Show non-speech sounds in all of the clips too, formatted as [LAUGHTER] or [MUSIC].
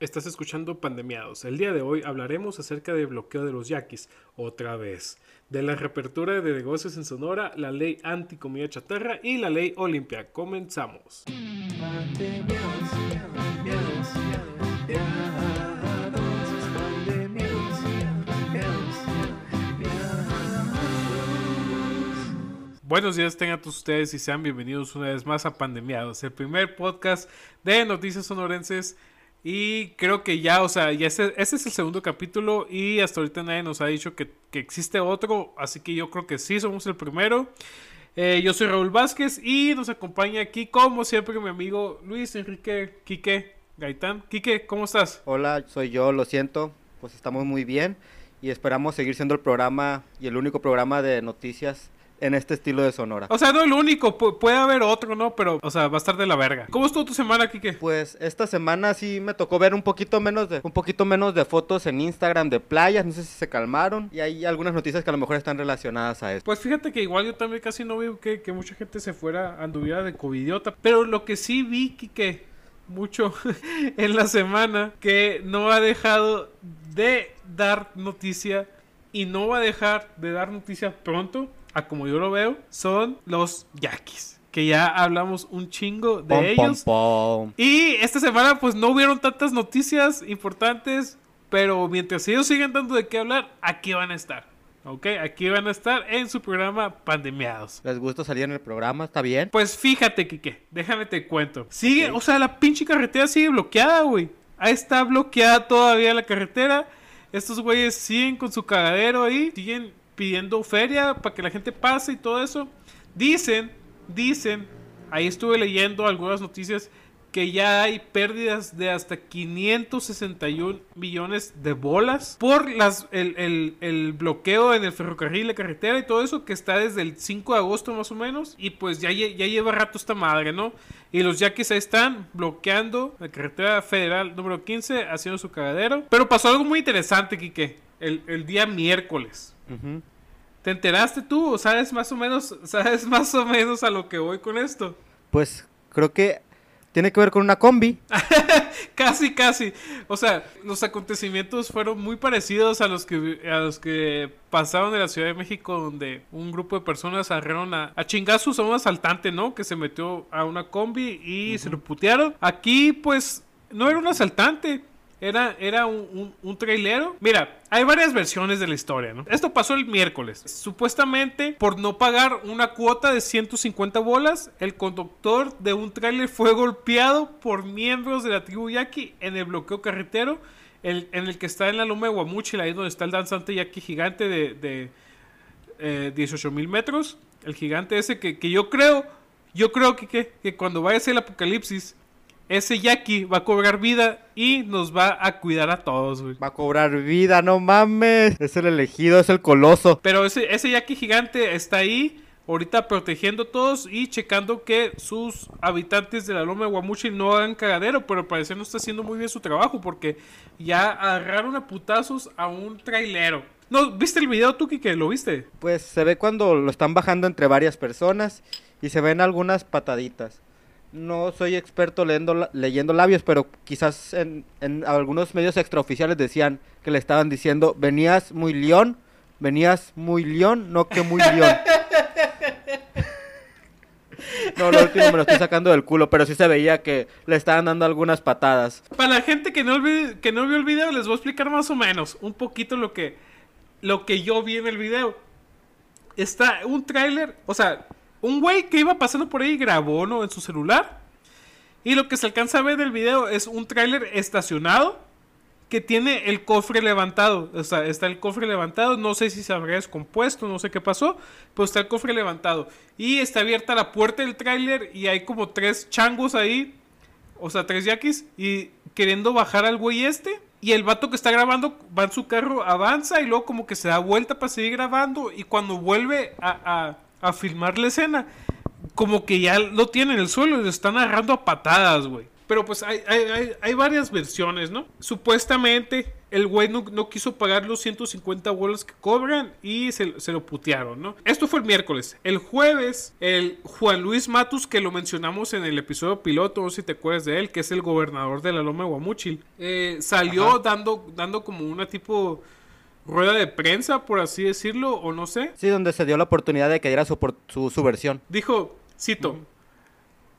Estás escuchando Pandemiados. El día de hoy hablaremos acerca del bloqueo de los yaquis, otra vez, de la reapertura de negocios en Sonora, la ley anti-comida chatarra y la ley Olimpia. Comenzamos. Buenos días tengan todos ustedes y sean bienvenidos una vez más a Pandemiados, el primer podcast de noticias sonorenses y creo que ya, o sea, ya ese, es el segundo capítulo y hasta ahorita nadie nos ha dicho que, existe otro, así que yo creo que sí, somos el primero. Eh, yo soy Raúl Vázquez y nos acompaña aquí, como siempre, mi amigo Luis Enrique Quique Gaitán. Quique, ¿cómo estás? Hola, soy yo, lo siento, pues estamos muy bien y esperamos seguir siendo el programa y el único programa de noticias en este estilo de Sonora. O sea, no el único, puede haber otro, ¿no? Pero, o sea, va a estar de la verga. ¿Cómo estuvo tu semana, Kike? Pues esta semana sí me tocó ver un poquito menos de un poquito menos de fotos en Instagram de playas, no sé si se calmaron y hay algunas noticias que a lo mejor están relacionadas a eso. Pues fíjate que igual yo también casi no vi que, mucha gente se fuera anduviera de covidiota, pero lo que sí vi Kike mucho [LAUGHS] en la semana que no ha dejado de dar noticia y no va a dejar de dar noticia pronto como yo lo veo, son los Yaquis. Que ya hablamos un chingo de ellos. Y esta semana, pues no hubieron tantas noticias importantes. Pero mientras ellos siguen dando de qué hablar, aquí van a estar. ¿ok? Aquí van a estar en su programa Pandemiados. ¿Les gusta salir en el programa? ¿Está bien? Pues fíjate, Kike, déjame te cuento. Sigue, o sea, la pinche carretera sigue bloqueada, güey. Ahí está bloqueada todavía la carretera. Estos güeyes siguen con su cagadero ahí, siguen pidiendo feria para que la gente pase y todo eso. Dicen, dicen, ahí estuve leyendo algunas noticias que ya hay pérdidas de hasta 561 millones de bolas por las, el, bloqueo en el ferrocarril, la carretera y todo eso que está desde el 5 de agosto más o menos. Y pues ya, ya lleva rato esta madre, ¿no? Y los yaquis ahí están bloqueando la carretera federal número 15, haciendo su cagadero. Pero pasó algo muy interesante, Quique, el, el día miércoles. ¿Te enteraste tú o sabes más o menos, sabes más o menos a lo que voy con esto? Pues creo que tiene que ver con una combi. [LAUGHS] casi, casi. O sea, los acontecimientos fueron muy parecidos a los que a los que pasaron en la Ciudad de México, donde un grupo de personas agarraron a, a chingazos a un asaltante, ¿no? Que se metió a una combi y se lo putearon. Aquí, pues, no era un asaltante. Era, era un, un, trailero. Mira, hay varias versiones de la historia, ¿no? Esto pasó el miércoles. Supuestamente, por no pagar una cuota de 150 bolas, el conductor de un trailer fue golpeado por miembros de la tribu Yaqui en el bloqueo carretero, en el que está en la loma de Guamuchil, ahí donde está el danzante Yaqui gigante de, de eh, 18 mil metros. El gigante ese que, que yo creo, yo creo que, que, que cuando vaya a ser el apocalipsis, ese Jackie va a cobrar vida y nos va a cuidar a todos, güey. Va a cobrar vida, no mames. Es el elegido, es el coloso. Pero ese, ese Jackie gigante está ahí, ahorita protegiendo a todos y checando que sus habitantes de la Loma de Guamuchi no hagan cagadero. Pero parece no está haciendo muy bien su trabajo porque ya agarraron a putazos a un trailero. ¿No, ¿Viste el video tú, que ¿Lo viste? Pues se ve cuando lo están bajando entre varias personas y se ven algunas pataditas no soy experto leyendo, leyendo labios, pero quizás en, algunos medios extraoficiales decían que le estaban diciendo, venías muy león, venías muy león, no que muy león. No, lo último me lo estoy sacando del culo, pero sí se veía que le estaban dando algunas patadas. Para la gente que no, que no vio el video, les voy a explicar más o menos un poquito lo que, lo que yo vi en el video. Está un tráiler, o sea, un güey que iba pasando por ahí grabó, ¿no? En su celular. Y lo que se alcanza a ver del video es un tráiler estacionado que tiene el cofre levantado. O sea, está el cofre levantado. No sé si se habría descompuesto, no sé qué pasó. Pero está el cofre levantado. Y está abierta la puerta del tráiler y hay como tres changos ahí. O sea, tres yaquis. Y queriendo bajar al güey este. Y el vato que está grabando va en su carro, avanza y luego como que se da vuelta para seguir grabando. Y cuando vuelve a filmar la escena, como que ya lo tienen en el suelo y lo están agarrando a patadas, güey. Pero pues hay, hay, hay, varias versiones, ¿no? Supuestamente el güey no, quiso pagar los 150 bolas que cobran y se, se, lo putearon, ¿no? Esto fue el miércoles. El jueves, el Juan Luis Matus, que lo mencionamos en el episodio piloto, no sé si te acuerdas de él, que es el gobernador de la Loma de Guamuchil, eh, salió dando, dando como una tipo rueda de prensa, por así decirlo, o no sé. Sí, donde se dio la oportunidad de que diera su, su, su versión. Dijo, cito,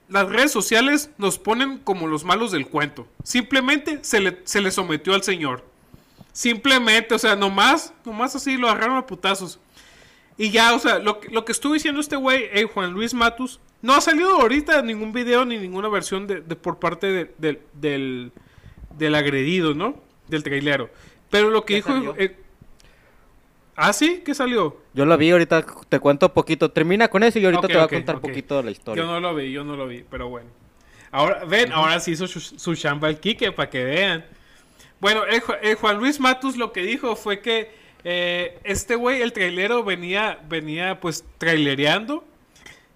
las redes sociales nos ponen como los malos del cuento. Simplemente se le, se le sometió al señor. Simplemente, o sea, nomás, nomás así lo agarraron a putazos. Y ya, o sea, lo, lo que estuvo diciendo este güey, eh, Juan Luis Matus, no ha salido ahorita ningún video ni ninguna versión de, por parte del, del, agredido, ¿no? Del trailero. Pero lo que dijo... Eh, ¿Ah, sí? ¿Qué salió? Yo lo vi, ahorita te cuento poquito. Termina con eso y ahorita te voy a contar un poquito de la historia. Yo no lo vi, yo no lo vi, pero bueno. Ahora, ven, ahora sí hizo su, chamba el Kike para que vean. Bueno, el, Juan Luis Matus lo que dijo fue que eh, este güey, el trailero, venía, venía pues trailereando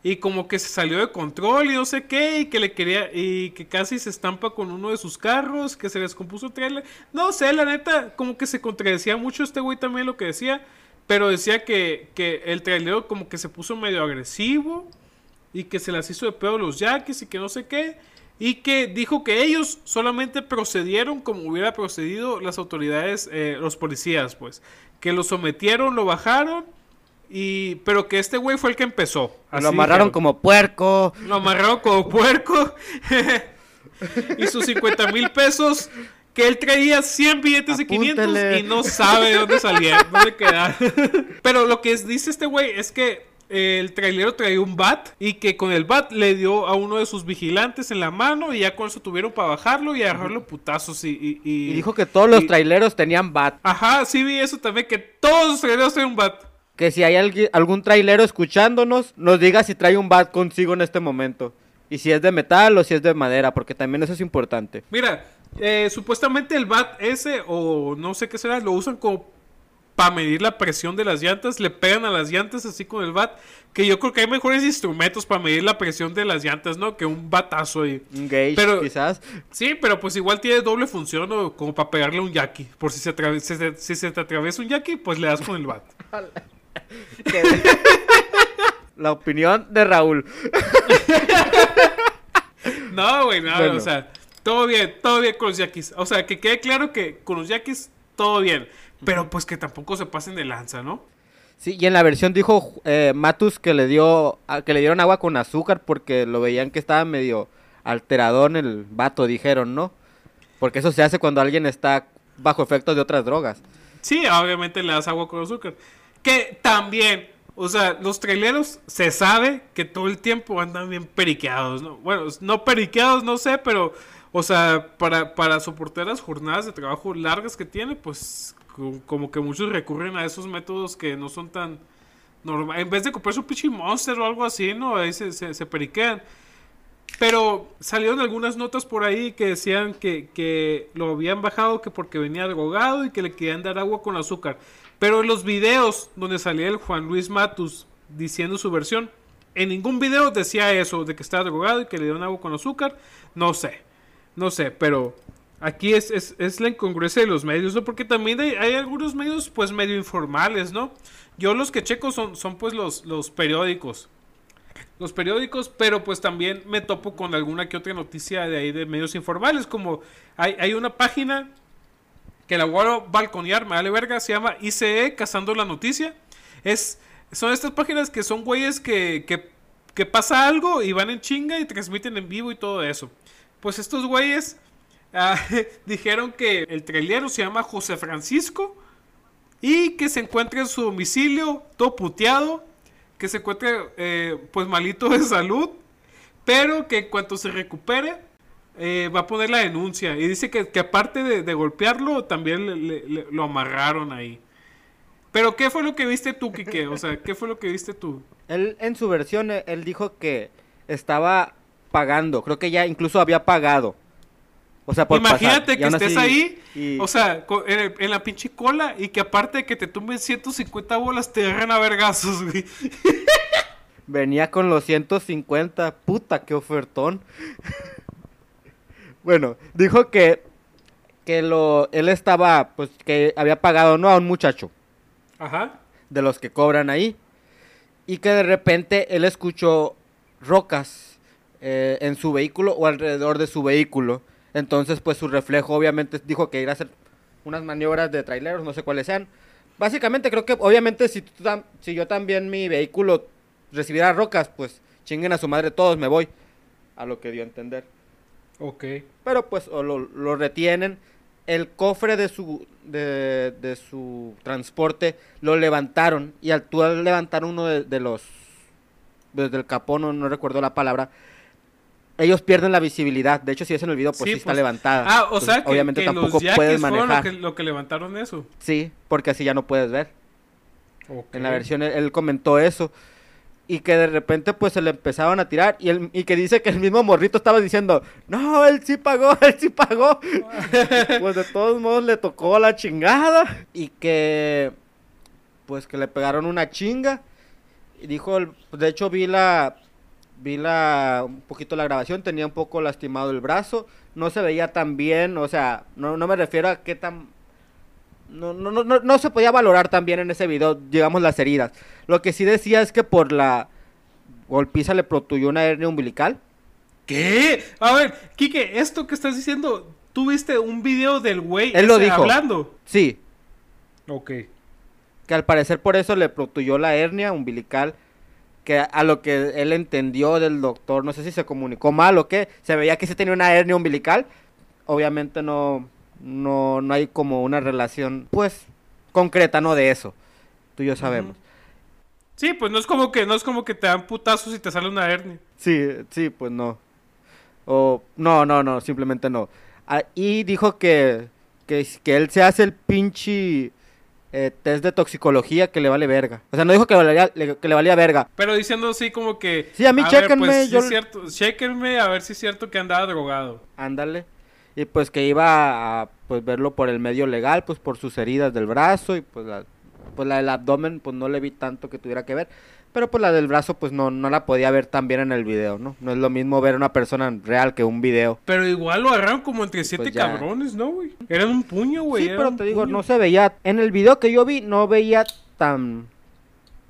y como que se salió de control y no sé qué, y que le quería, y que casi se estampa con uno de sus carros, que se descompuso el trailer. No sé, la neta, como que se contradecía mucho este güey también lo que decía, pero decía que, que el trailer como que se puso medio agresivo y que se las hizo de pedo los yaquis y que no sé qué. Y que dijo que ellos solamente procedieron como hubiera procedido las autoridades, eh, los policías, pues. Que lo sometieron, lo bajaron y, pero que este güey fue el que empezó. lo amarraron como puerco. Lo amarraron como puerco. [LAUGHS] y sus 50 mil pesos que él traía 100 billetes de 500 y no sabe dónde salían, dónde. [LAUGHS] Pero lo que dice este güey es que el trailero traía un bat y que con el bat le dio a uno de sus vigilantes en la mano y ya con eso tuvieron para bajarlo y agarrarlo putazos y... Y, dijo que todos los traileros tenían bat. Ajá, sí vi eso también, que todos los traileros tenían un bat que si hay algún trailero escuchándonos, nos diga si trae un bat consigo en este momento. Y si es de metal o si es de madera, porque también eso es importante. Mira, eh, supuestamente el bat ese, o no sé qué será, lo usan como para medir la presión de las llantas, le pegan a las llantas así con el bat, que yo creo que hay mejores instrumentos para medir la presión de las llantas, ¿no? Que un batazo ahí. Un gauge, quizás. Sí, pero pues igual tiene doble función, ¿no? Como para pegarle un yaqui. Por si se, si se te atraviesa un yaqui, pues le das con el bat. [LAUGHS] [LAUGHS] La opinión de Raúl. [LAUGHS] no, güey, no, o sea, todo bien, todo bien con los yaquis. O sea, que quede claro que con los yaquis todo bien, pero pues que tampoco se pasen de lanza, ¿no? Sí, y en la versión dijo eh, Matus que le dio que le dieron agua con azúcar porque lo veían que estaba medio alteradón el vato, dijeron, ¿no? Porque eso se hace cuando alguien está bajo efectos de otras drogas. Sí, obviamente le das agua con azúcar. Que también, o sea, los traileros se sabe que todo el tiempo andan bien periqueados, ¿no? Bueno, no periqueados, no sé, pero, o sea, para, para soportar las jornadas de trabajo largas que tiene, pues como que muchos recurren a esos métodos que no son tan normales. En vez de comprar su pichi monster o algo así, ¿no? Ahí se, se, periquean. Pero salieron algunas notas por ahí que decían que, que, lo habían bajado que porque venía drogado y que le querían dar agua con azúcar. Pero en los videos donde salía el Juan Luis Matus diciendo su versión, en ningún video decía eso, de que estaba drogado y que le dieron agua con azúcar. No sé, no sé, pero aquí es, es, la incongruencia de los medios, ¿no? Porque también hay, algunos medios, pues, medio informales, ¿no? Yo los que checo son, son pues, los, los periódicos. Los periódicos, pero pues también me topo con alguna que otra noticia de ahí de medios informales, como hay, hay una página que la voy a balconear, me vale verga, se llama ICE Cazando la Noticia. Es, son estas páginas que son güeyes que, que, pasa algo y van en chinga y transmiten en vivo y todo eso. Pues estos güeyes [LAUGHS] ah, dijeron que el trailero se llama José Francisco y que se encuentra en su domicilio todo puteado, que se encuentra eh, pues malito de salud, pero que en cuanto se recupere eh, va a poner la denuncia. Y dice que, aparte de, golpearlo, también lo amarraron ahí. Pero, ¿qué fue lo que viste tú, Kike? O sea, ¿qué fue lo que viste tú? Él, en su versión, eh, él dijo que estaba pagando. Creo que ya incluso había pagado. O sea, por Imagínate que estés ahí, o sea, en, la pinche cola y que aparte de que te tumben 150 bolas, te agarran a vergazos, güey. [LAUGHS] Venía con los 150, puta, qué ofertón. Bueno, dijo que, que lo, él estaba, pues que había pagado, no a un muchacho, Ajá. de los que cobran ahí, y que de repente él escuchó rocas eh, en su vehículo o alrededor de su vehículo. Entonces, pues su reflejo obviamente dijo que iba a hacer unas maniobras de traileros, no sé cuáles sean. Básicamente creo que obviamente si, tú tam- si yo también mi vehículo recibiera rocas, pues chinguen a su madre todos, me voy. A lo que dio a entender. Ok. Pero pues o lo, lo retienen. El cofre de su, de, de su transporte lo levantaron. Y al tú al levantar uno de, de los... Desde el capó, no, no recuerdo la palabra. Ellos pierden la visibilidad. De hecho, si es en el video, pues sí, Sí, está pues. levantada. Ah, o Entonces, sea que, obviamente que tampoco los puedes fueron lo manejar. que, lo que levantaron eso. Sí, porque así ya no puedes ver. Ok. En la versión él, él comentó eso. Y que de repente pues se le empezaron a tirar. Y, él- y que dice que el mismo morrito estaba diciendo, no, él sí pagó, [LAUGHS] él sí pagó. [LAUGHS] pues de todos modos le tocó la chingada. Y que pues que le pegaron una chinga. Y dijo, el- de hecho vi la, vi la, un poquito la grabación, tenía un poco lastimado el brazo. No se veía tan bien, o sea, no, no me refiero a qué tan no, no, no, no, no se podía valorar también en ese video, digamos, las heridas. Lo que sí decía es que por la golpiza le protuyó una hernia umbilical. ¿Qué? A ver, Kike, esto que estás diciendo, ¿tú viste un video del güey Él lo dijo. hablando? Sí, Ok. que al parecer por eso le protuyó la hernia umbilical. Que a lo que él entendió del doctor, no sé si se comunicó mal o qué, se veía que sí tenía una hernia umbilical. Obviamente no, no, no hay como una relación, pues, concreta, ¿no? De eso. Tú y yo sabemos. Sí, pues no es como que no es como que te dan putazos y te sale una hernia. Sí, sí, pues no. O no, no, no, simplemente no. Ah, y dijo que, que, que él se hace el pinche eh, test de toxicología que le vale verga. O sea, no dijo que, valía- le- que le valía verga. Pero diciendo así como que Sí, a mí ver, chéquenme, pues, sí yo- es cierto, chéquenme a ver si es cierto que andaba drogado. Ándale. Y pues que iba a pues verlo por el medio legal, pues por sus heridas del brazo y pues la, pues la del abdomen pues no le vi tanto que tuviera que ver. Pero pues la del brazo pues no, no la podía ver tan bien en el video, ¿no? No es lo mismo ver a una persona real que un video. Pero igual lo agarraron como entre siete Pues ya. cabrones, ¿no, güey? Eran un puño, güey. Sí, era pero te digo, no se veía, en el video que yo vi, no veía tan,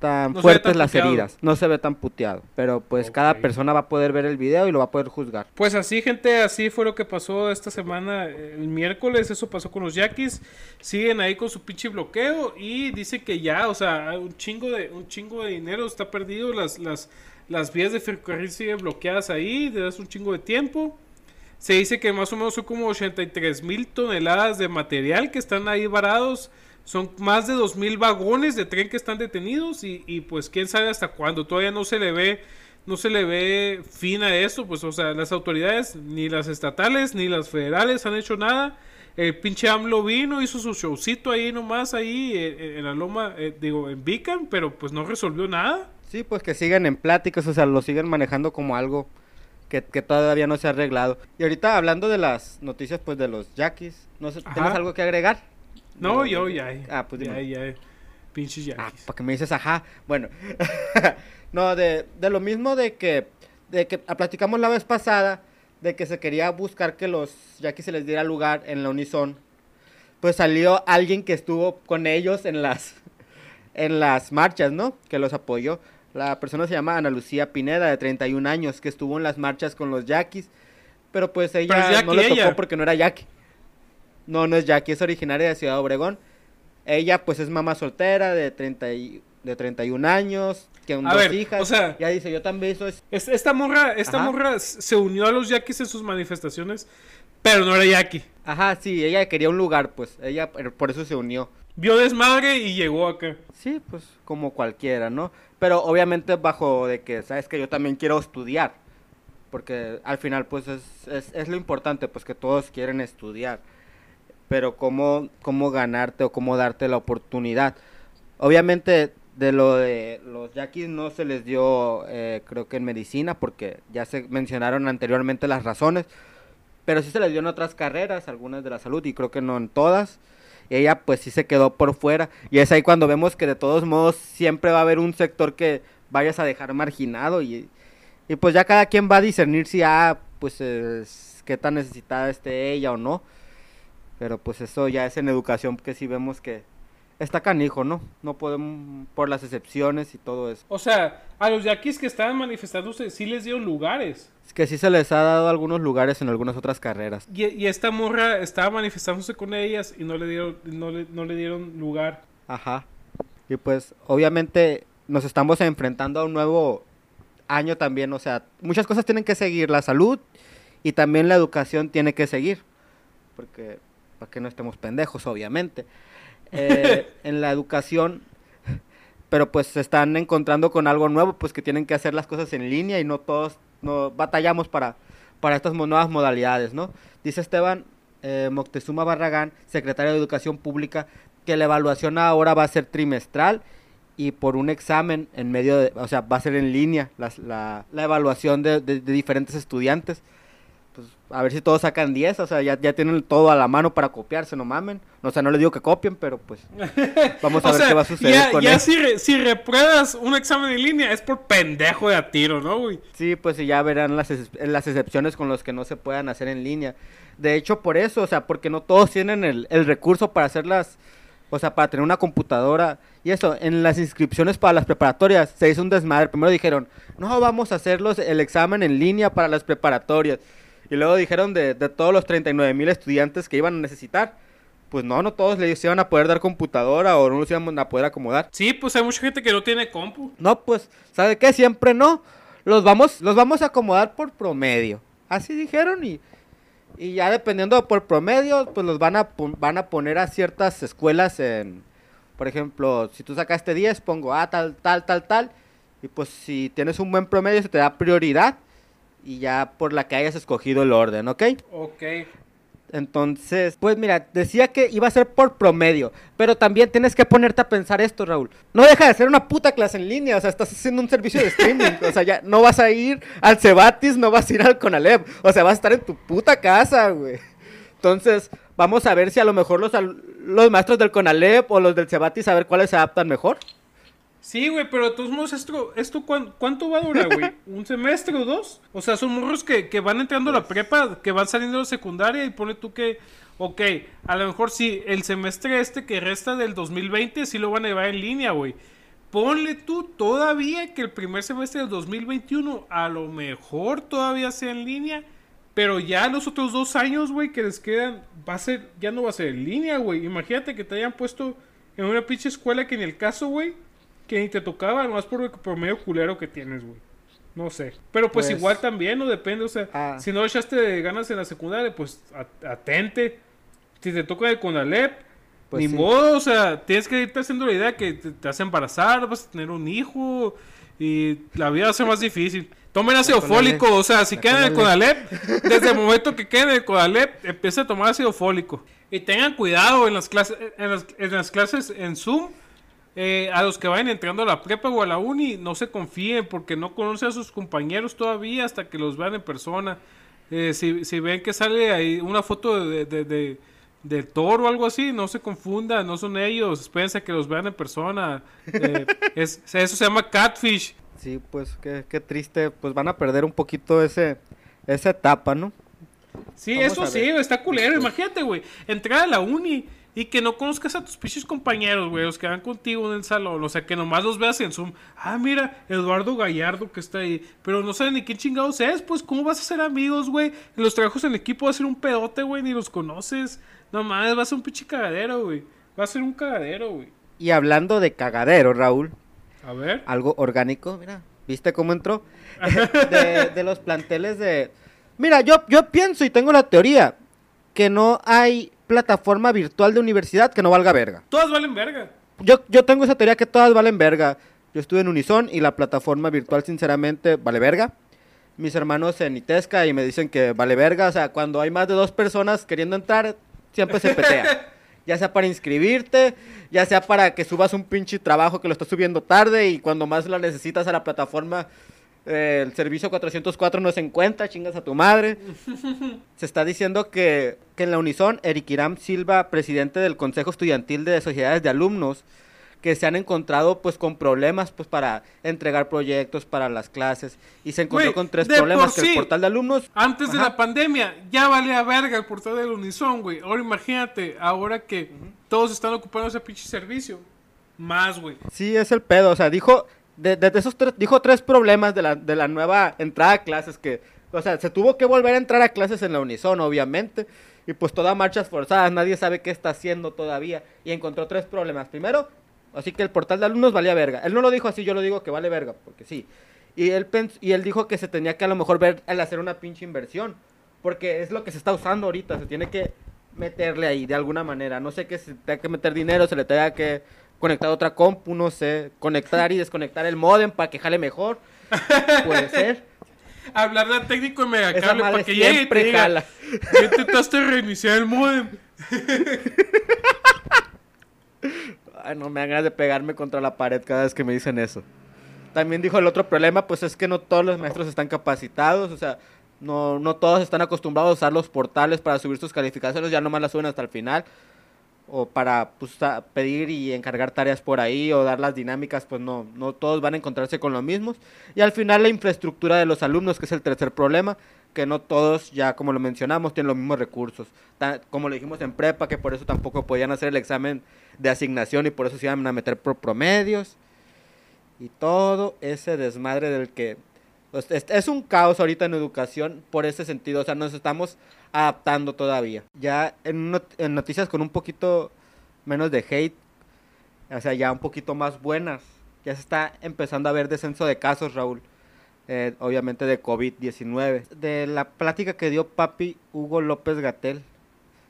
tan No fuertes tan las puteado. heridas. No se ve tan puteado. Pero pues cada persona va a poder ver el video y lo va a poder juzgar. Pues así, gente, así fue lo que pasó esta semana, el miércoles, eso pasó con los Yaquis, siguen ahí con su pinche bloqueo y dice que ya, o sea, un chingo de, un chingo de dinero está perdido, las, las, las vías de ferrocarril siguen bloqueadas ahí desde hace un chingo de tiempo. Se dice que más o menos son como 83 mil toneladas de material que están ahí varados. Son más de 2 mil vagones de tren que están detenidos y, y pues quién sabe hasta cuándo. Todavía no se le ve no se le ve fin a eso, pues o sea, las autoridades, ni las estatales, ni las federales han hecho nada. El pinche AMLO vino, hizo su showcito ahí nomás, ahí eh, en la loma, eh, digo, en Beacon, pero pues no resolvió nada. Sí, pues que siguen en pláticas, o sea, lo siguen manejando como algo que, que todavía no se ha arreglado. Y ahorita hablando de las noticias, pues de los yaquis, no sé, ¿tienes algo que agregar? No, yo ya. Ah, pues ya, dime. ya. Pinches Ah, yaquis. para que me dices ajá. Bueno, [LAUGHS] no, de, de lo mismo de que, de que ah, platicamos la vez pasada, de que se quería buscar que los yaquis se les diera lugar en la Unison. Pues salió alguien que estuvo con ellos en las, [LAUGHS] en las marchas, ¿no? Que los apoyó. La persona se llama Ana Lucía Pineda, de 31 años, que estuvo en las marchas con los yaquis. Pero pues ella Pero no le tocó ella. porque no era yaqui. No, no es yaqui, es originaria de Ciudad Obregón. Ella pues es mamá soltera de, 30 y- de 31 años, que dos ver, hijas. o sea- ya dice, yo también soy... Es- Esta morra, esta Ajá. morra se unió a los yaquis en sus manifestaciones, pero no era yaqui. Ajá, sí, ella quería un lugar, pues, ella por por eso se unió. Vio desmadre y llegó acá. Sí, pues como cualquiera, ¿no? Pero obviamente bajo de que, sabes que yo también quiero estudiar. Porque al final pues es, es, es lo importante, pues que todos quieren estudiar. Pero cómo, cómo ganarte o cómo darte la oportunidad. Obviamente de lo de los yaquis no se les dio, eh, creo que en medicina, porque ya se mencionaron anteriormente las razones. Pero sí se les dio en otras carreras, algunas de la salud, y creo que no en todas. Y ella pues sí se quedó por fuera. Y es ahí cuando vemos que de todos modos siempre va a haber un sector que vayas a dejar marginado. Y, y pues ya cada quien va a discernir si, ah, pues es- qué tan necesitada esté ella o no. Pero pues eso ya es en educación que sí vemos que está canijo, ¿no? No podemos, por las excepciones y todo eso. O sea, a los yaquis que estaban manifestándose sí les dieron lugares. Es que sí se les ha dado algunos lugares en algunas otras carreras. Y, y esta morra estaba manifestándose con ellas y no le dieron, no le, no le dieron lugar. Ajá. Y pues obviamente nos estamos enfrentando a un nuevo año también, o sea, muchas cosas tienen que seguir, la salud y también la educación tiene que seguir, porque para que no estemos pendejos, obviamente. Eh, [LAUGHS] en la educación, pero pues se están encontrando con algo nuevo, pues que tienen que hacer las cosas en línea y no todos no batallamos para, para estas nuevas modalidades, ¿no? Dice Esteban eh, Moctezuma Barragán, secretario de Educación Pública, que la evaluación ahora va a ser trimestral y por un examen en medio de, o sea, va a ser en línea las- la, la evaluación de, de- de diferentes estudiantes. A ver si todos sacan 10, o sea, ya, ya tienen todo a la mano para copiarse, no mamen. O sea, no les digo que copien, pero pues [LAUGHS] vamos a ver sea, qué va a suceder ya, con ya si, re- si repruebas un examen en línea es por pendejo de a tiro, ¿no, güey? Sí, pues y ya verán las, las excepciones con los que no se puedan hacer en línea. De hecho, por eso, o sea, porque no todos tienen el, el recurso para hacerlas, o sea, para tener una computadora. Y eso, en las inscripciones para las preparatorias se hizo un desmadre. Primero dijeron, no, vamos a hacerlos el examen en línea para las preparatorias. Y luego dijeron de, de todos los 39 mil estudiantes que iban a necesitar. Pues no, no todos les iban a poder dar computadora o no los iban a poder acomodar. Sí, pues hay mucha gente que no tiene compu. No, pues, ¿sabe qué? Siempre no. Los vamos, los vamos a acomodar por promedio. Así dijeron y, y ya dependiendo por promedio, pues los van a, van a poner a ciertas escuelas en, por ejemplo, si tú sacaste 10, pongo ah, tal, tal, tal, tal. Y pues si tienes un buen promedio se te da prioridad y ya por la que hayas escogido el orden, ¿ok? Ok. Entonces, pues mira, decía que iba a ser por promedio, pero también tienes que ponerte a pensar esto, Raúl. No deja de ser una puta clase en línea, o sea, estás haciendo un servicio de streaming, o sea, ya no vas a ir al Cebatis, no vas a ir al Conalep, o sea, vas a estar en tu puta casa, güey. Entonces, vamos a ver si a lo mejor los, los maestros del Conalep o los del Cebatis, a ver cuáles se adaptan mejor. Sí, güey, pero de todos modos, ¿esto, esto cuán- cuánto va a durar, güey? [LAUGHS] ¿Un semestre o dos? O sea, son morros que, que van entrando a la prepa, que van saliendo de la secundaria y pone tú que, ok, a lo mejor sí, el semestre este que resta del 2020 sí lo van a llevar en línea, güey. Ponle tú todavía que el primer semestre del 2021 a lo mejor todavía sea en línea, pero ya los otros dos años, güey, que les quedan, va a ser, ya no va a ser en línea, güey. Imagínate que te hayan puesto en una pinche escuela que ni el caso, güey, que ni te tocaba, nomás por el promedio culero que tienes, güey. No sé. Pero pues, Pues- igual también, ¿no? Depende, o sea, Ah. si no echaste de ganas en la secundaria, pues atente. Si te toca el Conalep, Pues ni sí. modo, o sea, tienes que irte haciendo la idea que te, te vas a embarazar, vas a tener un hijo y la vida va a ser más difícil. Tomen ácido fólico, o sea, si quedan en el Conalep. Conalep, [LAUGHS] desde el momento que queden en el Conalep, empieza a tomar ácido fólico. Y tengan cuidado en las clases, en las, en las clases en Zoom. Eh, a los que vayan entrando a la prepa o a la uni, no se confíen porque no conocen a sus compañeros todavía hasta que los vean en persona. Eh, si, si ven que sale ahí una foto de, de, de, de Thor o algo así, no se confundan, no son ellos, espérense a que los vean en persona. Eh, es, eso se llama catfish. Sí, pues qué, qué triste, pues van a perder un poquito ese, esa etapa, ¿no? Sí, Vamos eso sí, está culero. Imagínate, güey, entrar a la uni y que no conozcas a tus pinches compañeros, güey, los que van contigo en el salón. O sea, que nomás los veas en Zoom. Ah, mira, Eduardo Gallardo que está ahí. Pero no saben ni quién chingados es, pues, ¿cómo vas a ser amigos, güey? En los trabajos en equipo va a ser un pedote, güey, ni los conoces. No mames, va a ser un pinche cagadero, güey. Va a ser un cagadero, güey. Y hablando de cagadero, Raúl, A ver. algo orgánico, mira, ¿viste cómo entró? [LAUGHS] de, de los planteles de... Mira, yo, yo pienso y tengo la teoría que no hay plataforma virtual de universidad que no valga verga. Todas valen verga. Yo, yo tengo esa teoría que todas valen verga. Yo estuve en Unison y la plataforma virtual sinceramente vale verga. Mis hermanos en Itesca y me dicen que vale verga. O sea, cuando hay más de dos personas queriendo entrar, siempre se petea. [LAUGHS] ya sea para inscribirte, ya sea para que subas un pinche trabajo que lo estás subiendo tarde y cuando más la necesitas a la plataforma, el servicio 404 no se encuentra, chingas a tu madre. [LAUGHS] Se está diciendo que, que en la Unison, Eric Iram Silva, presidente del Consejo Estudiantil de Sociedades de Alumnos, que se han encontrado pues con problemas pues para entregar proyectos para las clases y se encontró con tres problemas que el portal de alumnos antes de la pandemia ya valía verga el portal del Unison güey. Ahora imagínate ahora que todos están ocupando ese pinche servicio más güey. Sí es el pedo o sea dijo de, esos dijo tres problemas de la, de la nueva entrada a clases que o sea se tuvo que volver a entrar a clases en la Unison obviamente y pues todas marchas forzadas, nadie sabe qué está haciendo todavía. Y encontró tres problemas. Primero, Así que el portal de alumnos valía verga. Él no lo dijo así, yo lo digo que vale verga, porque sí. Y él, y él dijo que se tenía que a lo mejor ver el hacer una pinche inversión. Porque es lo que se está usando ahorita, se tiene que meterle ahí de alguna manera. No sé qué, se tenga que meter dinero, se le tenga que conectar otra compu, no sé, conectar y desconectar el modem para que jale mejor. Puede ser. [LAUGHS] Hablarle al técnico de Megacable para que llegue y te diga, intentaste reiniciar el modem? [LAUGHS] Ay, no me hagas de pegarme contra la pared cada vez que me dicen eso. También dijo el otro problema, pues es que no todos los maestros están capacitados, o sea, no, no todos están acostumbrados a usar los portales para subir sus calificaciones, ya nomás las suben hasta el final. O para pues, pedir y encargar tareas por ahí o dar las dinámicas, pues no, no todos van a encontrarse con lo mismo. Y al final la infraestructura de los alumnos, que es el tercer problema, que no todos, ya como lo mencionamos, tienen los mismos recursos. como le dijimos en prepa, que por eso tampoco podían hacer el examen de asignación y por eso se iban a meter por promedios. Y todo ese desmadre del que... Pues, es, un caos ahorita en educación por ese sentido, o sea, nos estamos adaptando todavía. Ya en, en noticias con un poquito menos de hate, o sea, ya un poquito más buenas, ya se está empezando a ver descenso de casos, Raúl eh, obviamente de COVID-19. De la plática que dio papi Hugo López Gatel,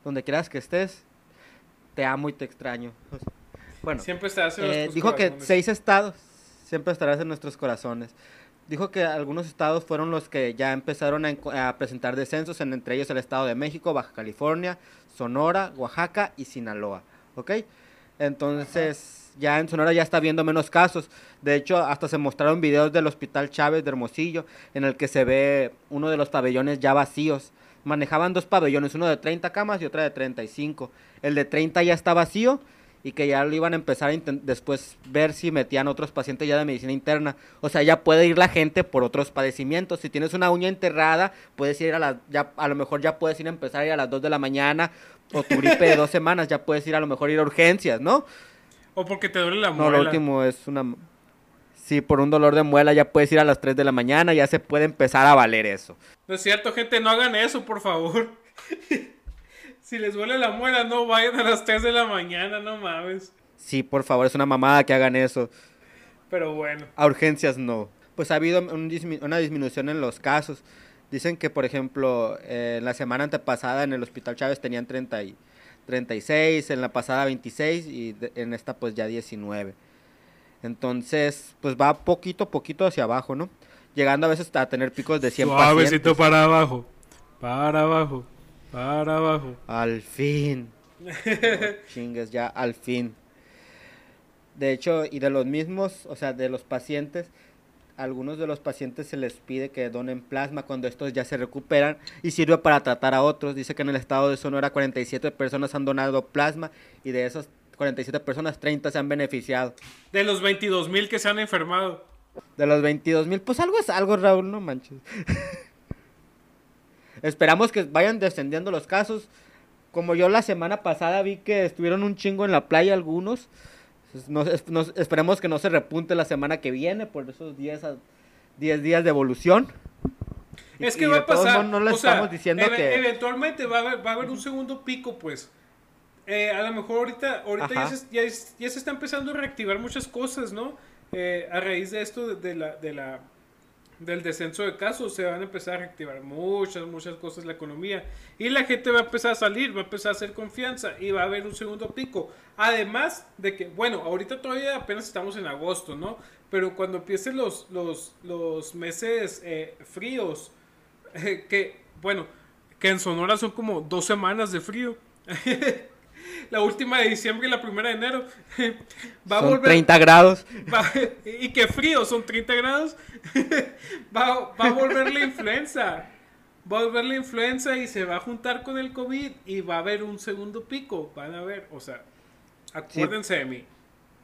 donde quieras que estés, te amo y te extraño. [LAUGHS] Bueno, siempre estarás en eh, dijo que seis estados, siempre estarás en nuestros corazones. Dijo que algunos estados fueron los que ya empezaron a, presentar descensos, en, entre ellos el estado de México, Baja California, Sonora, Oaxaca y Sinaloa. ¿Ok? Entonces ya en Sonora ya está viendo menos casos. De hecho, hasta se mostraron videos del Hospital Chávez de Hermosillo en el que se ve uno de los pabellones ya vacíos. Manejaban dos pabellones, uno de 30 camas y otro de 35. El de 30 ya está vacío y que ya lo iban a empezar a después ver si metían otros pacientes ya de medicina interna. O sea, ya puede ir la gente por otros padecimientos. Si tienes una uña enterrada, puedes ir a la, ya, a lo mejor ya puedes ir a empezar a ir a las 2 de la mañana, o tu gripe de dos [LAUGHS] semanas, ya puedes ir a lo mejor ir a urgencias, ¿no? O porque te duele la muela. No, lo último es una... Sí, por un dolor de muela ya puedes ir a las 3 de la mañana, ya se puede empezar a valer eso. No es cierto, gente, no hagan eso, por favor. [LAUGHS] si les duele la muela, no vayan a las 3 de la mañana, no mames. Sí, por favor, es una mamada que hagan eso. Pero bueno. A urgencias no. Pues ha habido una disminución en los casos. Dicen que, por ejemplo, eh, la semana antepasada en el Hospital Chávez tenían 30 y 36, en la pasada 26 y en esta pues ya 19. Entonces, pues va poquito a poquito hacia abajo, ¿no? Llegando a veces a tener picos de 100 Suavecito para abajo, para abajo, para abajo. Al fin. [LAUGHS] chingues, ya al fin. De hecho, y de los mismos, o sea, de los pacientes, algunos de los pacientes se les pide que donen plasma cuando estos ya se recuperan y sirve para tratar a otros. Dice que en el estado de Sonora 47 personas han donado plasma y de esas 47 personas 30 se han beneficiado. De los 22 mil que se han enfermado. De los 22 mil, pues algo es algo, Raúl, no manches. [LAUGHS] Esperamos que vayan descendiendo los casos. Como yo la semana pasada vi que estuvieron un chingo en la playa algunos. Nos, esperemos que no se repunte la semana que viene por esos 10 días de evolución. Es que va a pasar. No, le estamos diciendo que. Eventualmente va a, haber, va a haber un segundo pico, pues. Eh, a lo mejor ahorita, ahorita ya se, ya, se, está empezando a reactivar muchas cosas, ¿no? Eh, a raíz de esto de la, de la del descenso de casos, se van a empezar a reactivar muchas, muchas cosas la economía. Y la gente va a empezar a salir, va a empezar a hacer confianza y va a haber un segundo pico. Además de que, bueno, ahorita todavía apenas estamos en agosto, ¿no? Pero cuando empiecen los, los, los meses eh, fríos, [LAUGHS] eh, que, bueno, que en Sonora son como dos semanas de frío. [LAUGHS] la última de diciembre y la primera de enero. [LAUGHS] Va a volver, 30 grados. y qué frío, son 30 grados. [LAUGHS] va, va a volver la influenza. Va a volver la influenza y se va a juntar con el COVID y va a haber un segundo pico. Van a ver, o sea, acuérdense de mí.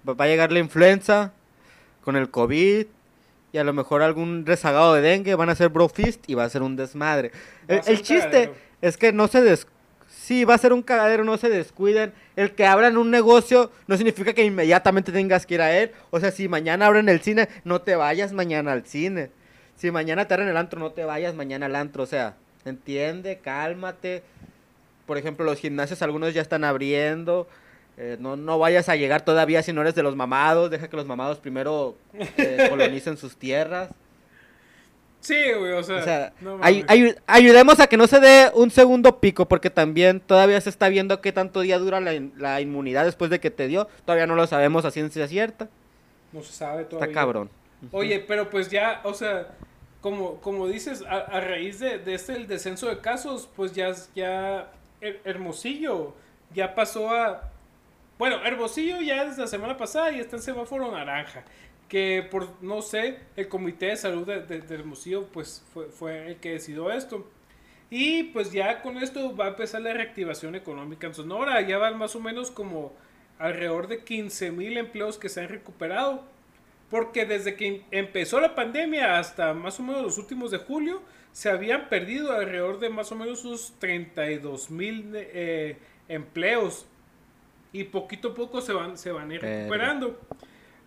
va va a llegar la influenza con el COVID y a lo mejor algún rezagado de dengue, van a hacer brofist y va a ser un desmadre. Va El, ser el chiste es que no se des... Sí, va a ser un cagadero, no se descuiden. El que abran un negocio no significa que inmediatamente tengas que ir a él. O sea, si mañana abren el cine, no te vayas mañana al cine. Si mañana te abren el antro, no te vayas mañana al antro. O sea, entiende, cálmate. Por ejemplo, los gimnasios, algunos ya están abriendo. Eh, no, no vayas a llegar todavía si no eres de los mamados. Deja que los mamados primero eh, [LAUGHS] colonicen sus tierras. Sí, güey, o sea. O sea, no ay- mames. ayu- ayudemos a que no se dé un segundo pico, porque también todavía se está viendo qué tanto día dura la, in- la inmunidad después de que te dio. Todavía no lo sabemos a ciencia cierta. No se sabe todavía. Está cabrón. Oye, pero pues ya, o sea, como, como dices, a, a raíz de, de este el descenso de casos, pues ya, ya Her- Hermosillo ya pasó a... Bueno, Hermosillo ya desde la semana pasada ya está en semáforo naranja. Que por, no sé, el Comité de Salud de, de- de Hermosillo pues fue, fue el que decidió esto. Y pues ya con esto va a empezar la reactivación económica en Sonora. Ya van más o menos como alrededor de 15 mil empleos que se han recuperado. Porque desde que em- empezó la pandemia hasta más o menos los últimos de julio, se habían perdido alrededor de más o menos sus 32 mil eh, empleos. Y poquito a poco se van, se van a ir Verga.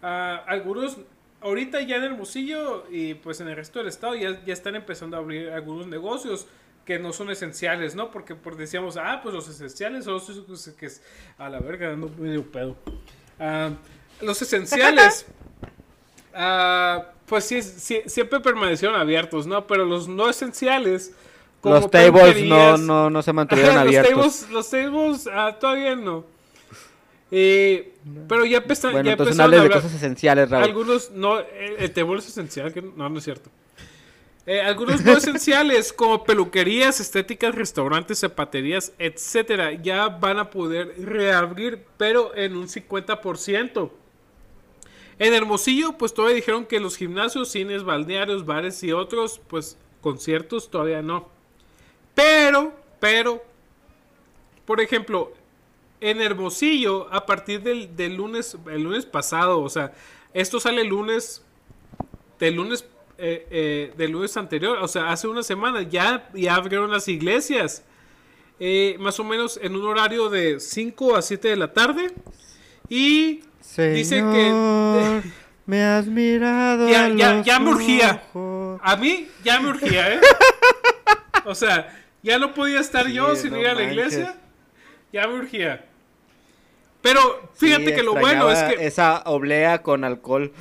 Recuperando. Ah, algunos, ahorita ya en Hermosillo y pues en el resto del estado ya, ya están empezando a abrir algunos negocios que no son esenciales, ¿no? Porque por decíamos, ah, pues los esenciales son los que es a la verga, dando medio pedo. Ah, los esenciales, [LAUGHS] ah, pues sí, sí, siempre permanecieron abiertos, ¿no? Pero los no esenciales, como Los tables no, no, no se [LAUGHS] mantuvieron abiertos. Los tables, los tables ah, todavía no. Eh, pero ya, empezan, bueno, ya entonces empezaron no de cosas esenciales, Raúl. algunos no, el, el es esencial, que no, no es cierto. Eh, algunos no [LAUGHS] esenciales, como peluquerías, estéticas, restaurantes, zapaterías, etcétera, ya van a poder reabrir, pero en un 50%. En Hermosillo, pues todavía dijeron que los gimnasios, cines, balnearios, bares y otros, pues conciertos todavía no. Pero, pero, por ejemplo, en Hermosillo, a partir del, del lunes, el lunes pasado, o sea, esto sale el lunes, del lunes, eh, eh, del lunes anterior, o sea, hace una semana, ya, ya abrieron las iglesias, eh, más o menos en un horario de 5 a 7 de la tarde, y dice que- Señor, [LAUGHS] me has mirado Ya- ya- me urgía. a mí ya me urgía, ¿eh? [LAUGHS] O sea, ya no podía estar yo sin no ir a la manches. iglesia, ya me urgía. Pero fíjate Sí, que lo bueno es que... Esa oblea con alcohol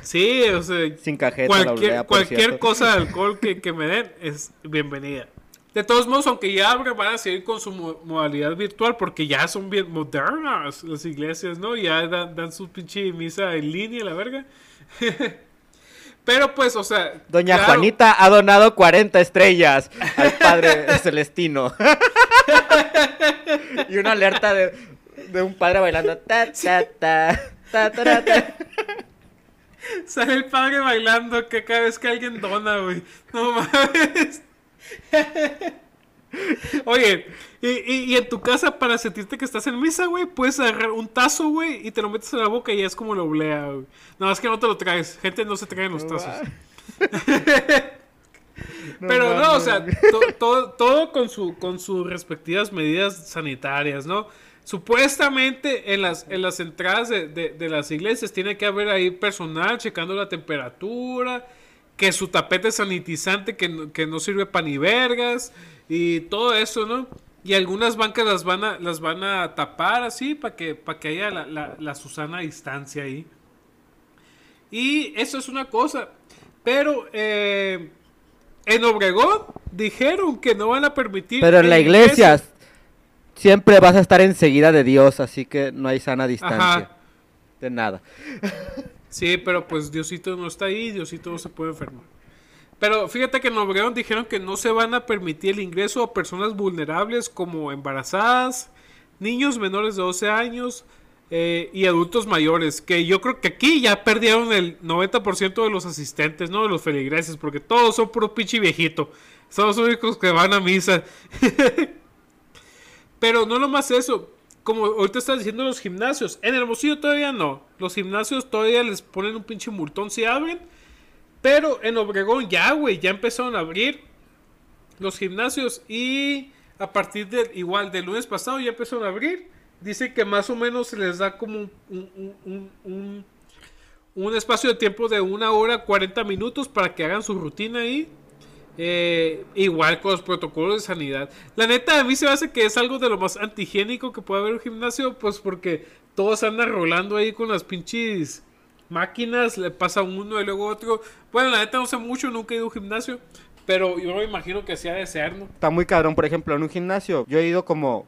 Sí, o sea, sin cajeta, la cualquier, oblea, por cualquier cosa de [LAUGHS] alcohol que, que me den es bienvenida. De todos modos, aunque ya van a seguir con su mo- modalidad virtual porque ya son bien modernas las iglesias, ¿no? Ya dan, dan su pinche misa en línea, la verga. [LAUGHS] Pero pues, o sea... Doña claro, Juanita ha donado 40 estrellas al padre [LAUGHS] Celestino. y una alerta de, de un padre bailando. Ta, ta, ta, ta, ta, ta. [LAUGHS] Sale el padre bailando que cada vez que alguien dona, güey. No mames. [LAUGHS] Oye, y, y- y en tu casa para sentirte que estás en misa, güey, puedes agarrar un tazo, güey, y te lo metes en la boca y ya es como la oblea, güey. No, es que no te lo traes. Gente no se traen los tazos. [LAUGHS] Pero no, o sea, to- todo, todo con, su, con sus respectivas medidas sanitarias, ¿no? Supuestamente en las, en las entradas de, de- de las iglesias tiene que haber ahí personal checando la temperatura, que su tapete sanitizante que, no- que no sirve para ni vergas y todo eso, ¿no? Y algunas bancas las van a, las van a tapar así para que, para que haya la, la, la Susana distancia ahí. Y eso es una cosa. Pero eh, en Obregón dijeron que no van a permitir. Pero en la iglesia siempre vas a estar enseguida de Dios, así que no hay sana distancia. Ajá. De nada. Sí, pero pues Diosito no está ahí, Diosito no se puede enfermar. Pero fíjate que en Obregón dijeron que no se van a permitir el ingreso a personas vulnerables como embarazadas, niños menores de 12 años eh, y adultos mayores. Que yo creo que aquí ya perdieron el 90% de los asistentes, ¿no? De los feligreses, porque todos son puro pinche viejito. Son los únicos que van a misa. [LAUGHS] Pero no nomás eso. como ahorita estás diciendo los gimnasios, en Hermosillo todavía no. Los gimnasios todavía les ponen un pinche multón si abren. Pero en Obregón ya, güey, ya empezaron a abrir los gimnasios y a partir de igual del lunes pasado ya empezaron a abrir. Dice que más o menos se les da como un, un, espacio de tiempo de una hora 40 minutos para que hagan su rutina ahí. Eh, igual con los protocolos de sanidad. La neta, a mí se me hace que es algo de lo más antihigiénico que puede haber un gimnasio, pues porque todos andan rolando ahí con las pinches máquinas, le pasa uno y luego otro. Bueno, la neta no sé mucho, nunca he ido a un gimnasio, pero yo me imagino que sea de ser, ¿no? Está muy cabrón, por ejemplo, en un gimnasio, yo he ido como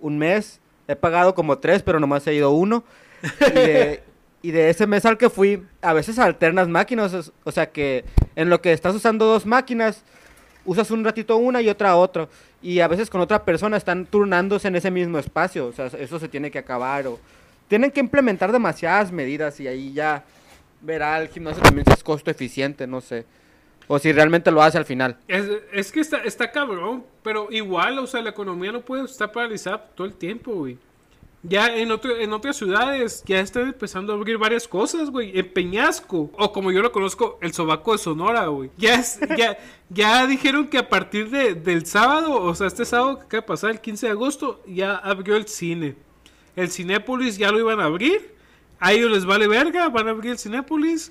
un mes, he pagado como tres, pero nomás he ido uno. Y de, [LAUGHS] ese mes al que fui, a veces alternas máquinas, o sea que en lo que estás usando dos máquinas, usas un ratito una y otra otra. Y a veces con otra persona están turnándose en ese mismo espacio, o sea, eso se tiene que acabar o tienen que implementar demasiadas medidas y ahí ya verá el gimnasio también si es costo eficiente, no sé. O si realmente lo hace al final. Es, que está, está cabrón, pero igual, o sea, la economía no puede estar paralizada todo el tiempo, güey. Ya en, otro, en otras ciudades ya están empezando a abrir varias cosas, güey. En Peñasco, o como yo lo conozco, el sobaco de Sonora, güey. Ya, ya, ya dijeron que a partir de, del sábado, o sea, este sábado que acaba de pasar, el 15 de agosto, ya abrió el cine. El Cinépolis ya lo iban a abrir. A ellos les vale verga, van a abrir el Cinépolis.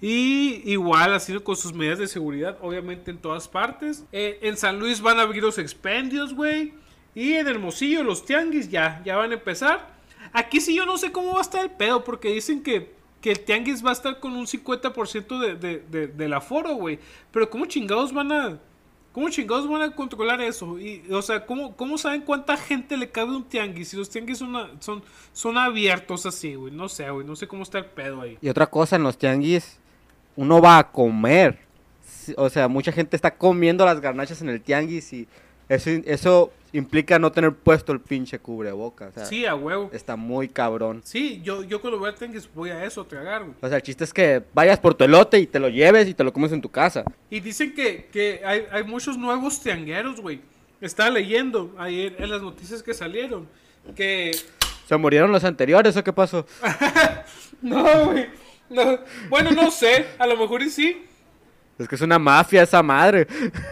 Y igual haciendo con sus medidas de seguridad, obviamente en todas partes. Eh, en San Luis van a abrir los expendios, güey. Y en Hermosillo los tianguis ya, ya van a empezar. Aquí sí yo no sé cómo va a estar el pedo, porque dicen que, que el tianguis va a estar con un 50% de, de, de, del aforo, güey. Pero ¿cómo chingados van a ¿Cómo chingados van a controlar eso? Y, o sea, ¿cómo, ¿cómo saben cuánta gente le cabe un tianguis? Si los tianguis son, son, son abiertos así, güey. No sé, güey. No sé cómo está el pedo ahí. Y otra cosa, en los tianguis, uno va a comer. O sea, mucha gente está comiendo las garnachas en el tianguis y eso, eso implica no tener puesto el pinche cubrebocas. sí, a huevo. Está muy cabrón. Sí, yo, yo cuando voy a tianguis voy a eso, a tragar, O sea, el chiste es que vayas por tu elote y te lo lleves y te lo comes en tu casa. Y dicen que, que hay, hay muchos nuevos tiangueros, güey. Estaba leyendo ayer en las noticias que salieron que... ¿Se murieron los anteriores o qué pasó? [LAUGHS] no, güey. No. Bueno, no sé, a lo mejor y sí. Es que es una mafia esa madre.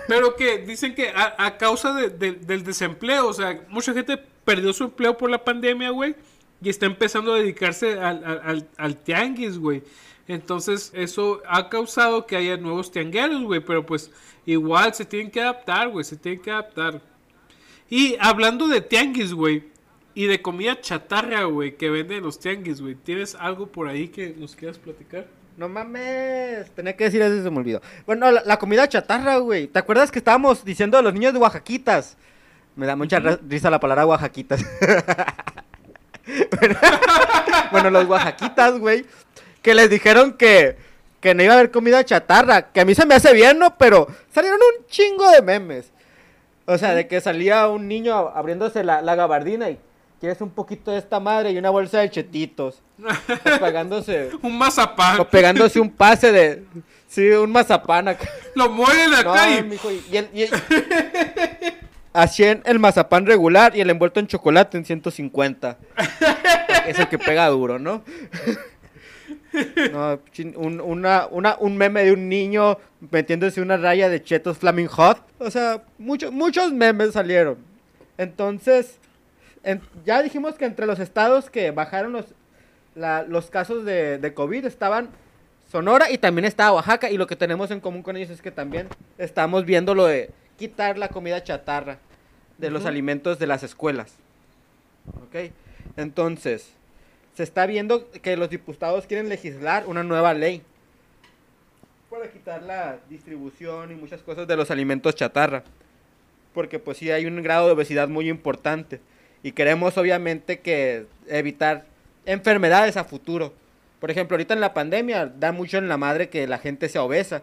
Pero que dicen que a, causa del desempleo, o sea, mucha gente perdió su empleo por la pandemia, güey, y está empezando a dedicarse al, al, tianguis, güey. Entonces, eso ha causado que haya nuevos tiangueros, güey, pero pues igual se tienen que adaptar, güey, se tienen que adaptar. Y hablando de tianguis, güey, y de comida chatarra, güey, que venden los tianguis, güey, ¿tienes algo por ahí que nos quieras platicar? No mames, tenía que decir eso, se me olvidó. Bueno, la, comida chatarra, güey. ¿Te acuerdas que estábamos diciendo a los niños de Oaxaquitas? Me da mucha risa la palabra Oaxaquitas. [LAUGHS] bueno, los Oaxaquitas, güey. Que les dijeron que, que no iba a haber comida chatarra. Que a mí se me hace bien, ¿no? Pero salieron un chingo de memes. O sea, de que salía un niño abriéndose la, la gabardina y quieres un poquito de esta madre y una bolsa de chetitos. [LAUGHS] pegándose. un mazapán. O pegándose un pase de. Sí, un mazapán acá. Lo mueren acá y... y, Así en el mazapán regular y el envuelto en chocolate en 150. es el que pega duro, ¿no? no un, una, una, un meme de un niño metiéndose una raya de chetos Flaming Hot. O sea, muchos muchos memes salieron. Entonces, ya dijimos que entre los estados que bajaron los, los casos de, de, COVID estaban Sonora y también estaba Oaxaca. Y lo que tenemos en común con ellos es que también estamos viendo lo de quitar la comida chatarra de los alimentos de las escuelas. ¿Ok? Entonces, se está viendo que los diputados quieren legislar una nueva ley para quitar la distribución y muchas cosas de los alimentos chatarra. Porque pues sí hay un grado de obesidad muy importante y queremos obviamente que evitar enfermedades a futuro. Por ejemplo, ahorita en la pandemia da mucho en la madre que la gente sea obesa.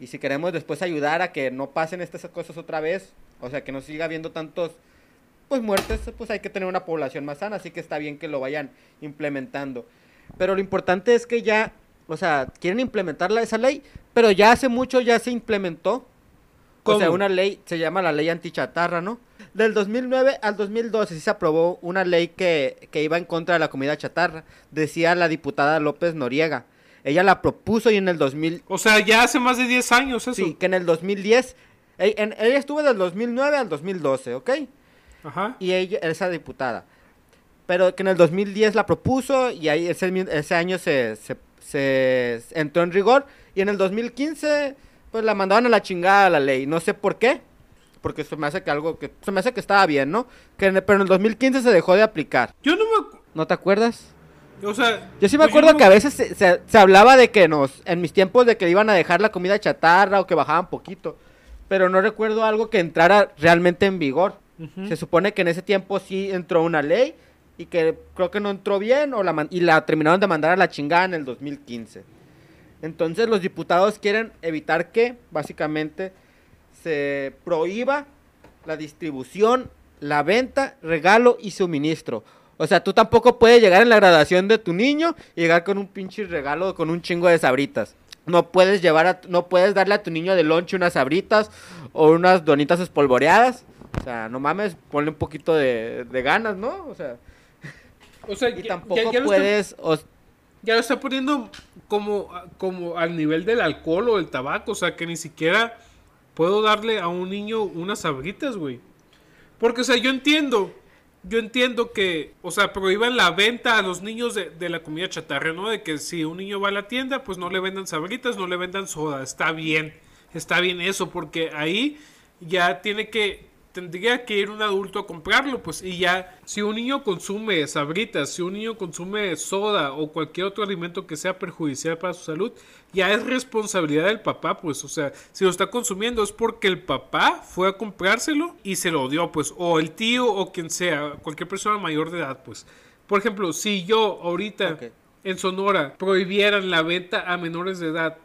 Y si queremos después ayudar a que no pasen estas cosas otra vez, o sea, que no siga habiendo tantos pues muertes, pues hay que tener una población más sana, así que está bien que lo vayan implementando. Pero lo importante es que ya, o sea, quieren implementar esa ley, pero ya hace mucho ya se implementó O sea, una ley, se llama la ley antichatarra, ¿no? Del 2009 al 2012 sí se aprobó una ley que, que iba en contra de la comida chatarra. Decía la diputada López Noriega. Ella la propuso y en el 2000, O sea, ya hace más de 10 años eso. sí, que en el 2010, e- en- ella estuvo del 2009 al 2012, ¿ok? Ajá. y ella, esa diputada. Pero que en el 2010 la propuso y ahí ese año se, se, se entró en rigor y en el 2015 pues la mandaron a la chingada a la ley. No sé por qué, porque se me hace que algo que se me hace que estaba bien, ¿no? Que pero en el 2015 se dejó de aplicar. Yo no me... ¿No te acuerdas? O sea... Yo sí me pues acuerdo no- que a veces se, se- se hablaba de que nos, en mis tiempos de que iban a dejar la comida chatarra o que bajaban poquito. Pero no recuerdo algo que entrara realmente en vigor. Se supone que en ese tiempo sí entró una ley y que creo que no entró bien o la man- y la terminaron de mandar a la chingada en el 2015. Entonces los diputados quieren evitar que básicamente se prohíba la distribución, la venta, regalo y suministro. O sea, tú tampoco puedes llegar en la graduación de tu niño y llegar con un pinche regalo con un chingo de sabritas. No puedes llevar a, no puedes darle a tu niño de lonche unas sabritas o unas donitas espolvoreadas. O sea, no mames, ponle un poquito de, de ganas, ¿no? O sea, O sea, y ya- tampoco ya- ya puedes, ya lo está poniendo como, como al nivel del alcohol o del tabaco. O sea, que ni siquiera puedo darle a un niño unas sabritas, güey. Porque, o sea, yo entiendo. Yo entiendo que, o sea, prohíban la venta a los niños de, de la comida chatarra, ¿no? De que si un niño va a la tienda, pues no le vendan sabritas, no le vendan soda. Está bien. Está bien eso, porque ahí ya tiene que tendría que ir un adulto a comprarlo, pues, y ya, si un niño consume sabritas, si un niño consume soda o cualquier otro alimento que sea perjudicial para su salud, ya es responsabilidad del papá, pues, o sea, si lo está consumiendo es porque el papá fue a comprárselo y se lo dio, pues, o el tío o quien sea, cualquier persona mayor de edad, pues. Por ejemplo, si yo ahorita en Sonora prohibieran la venta a menores de edad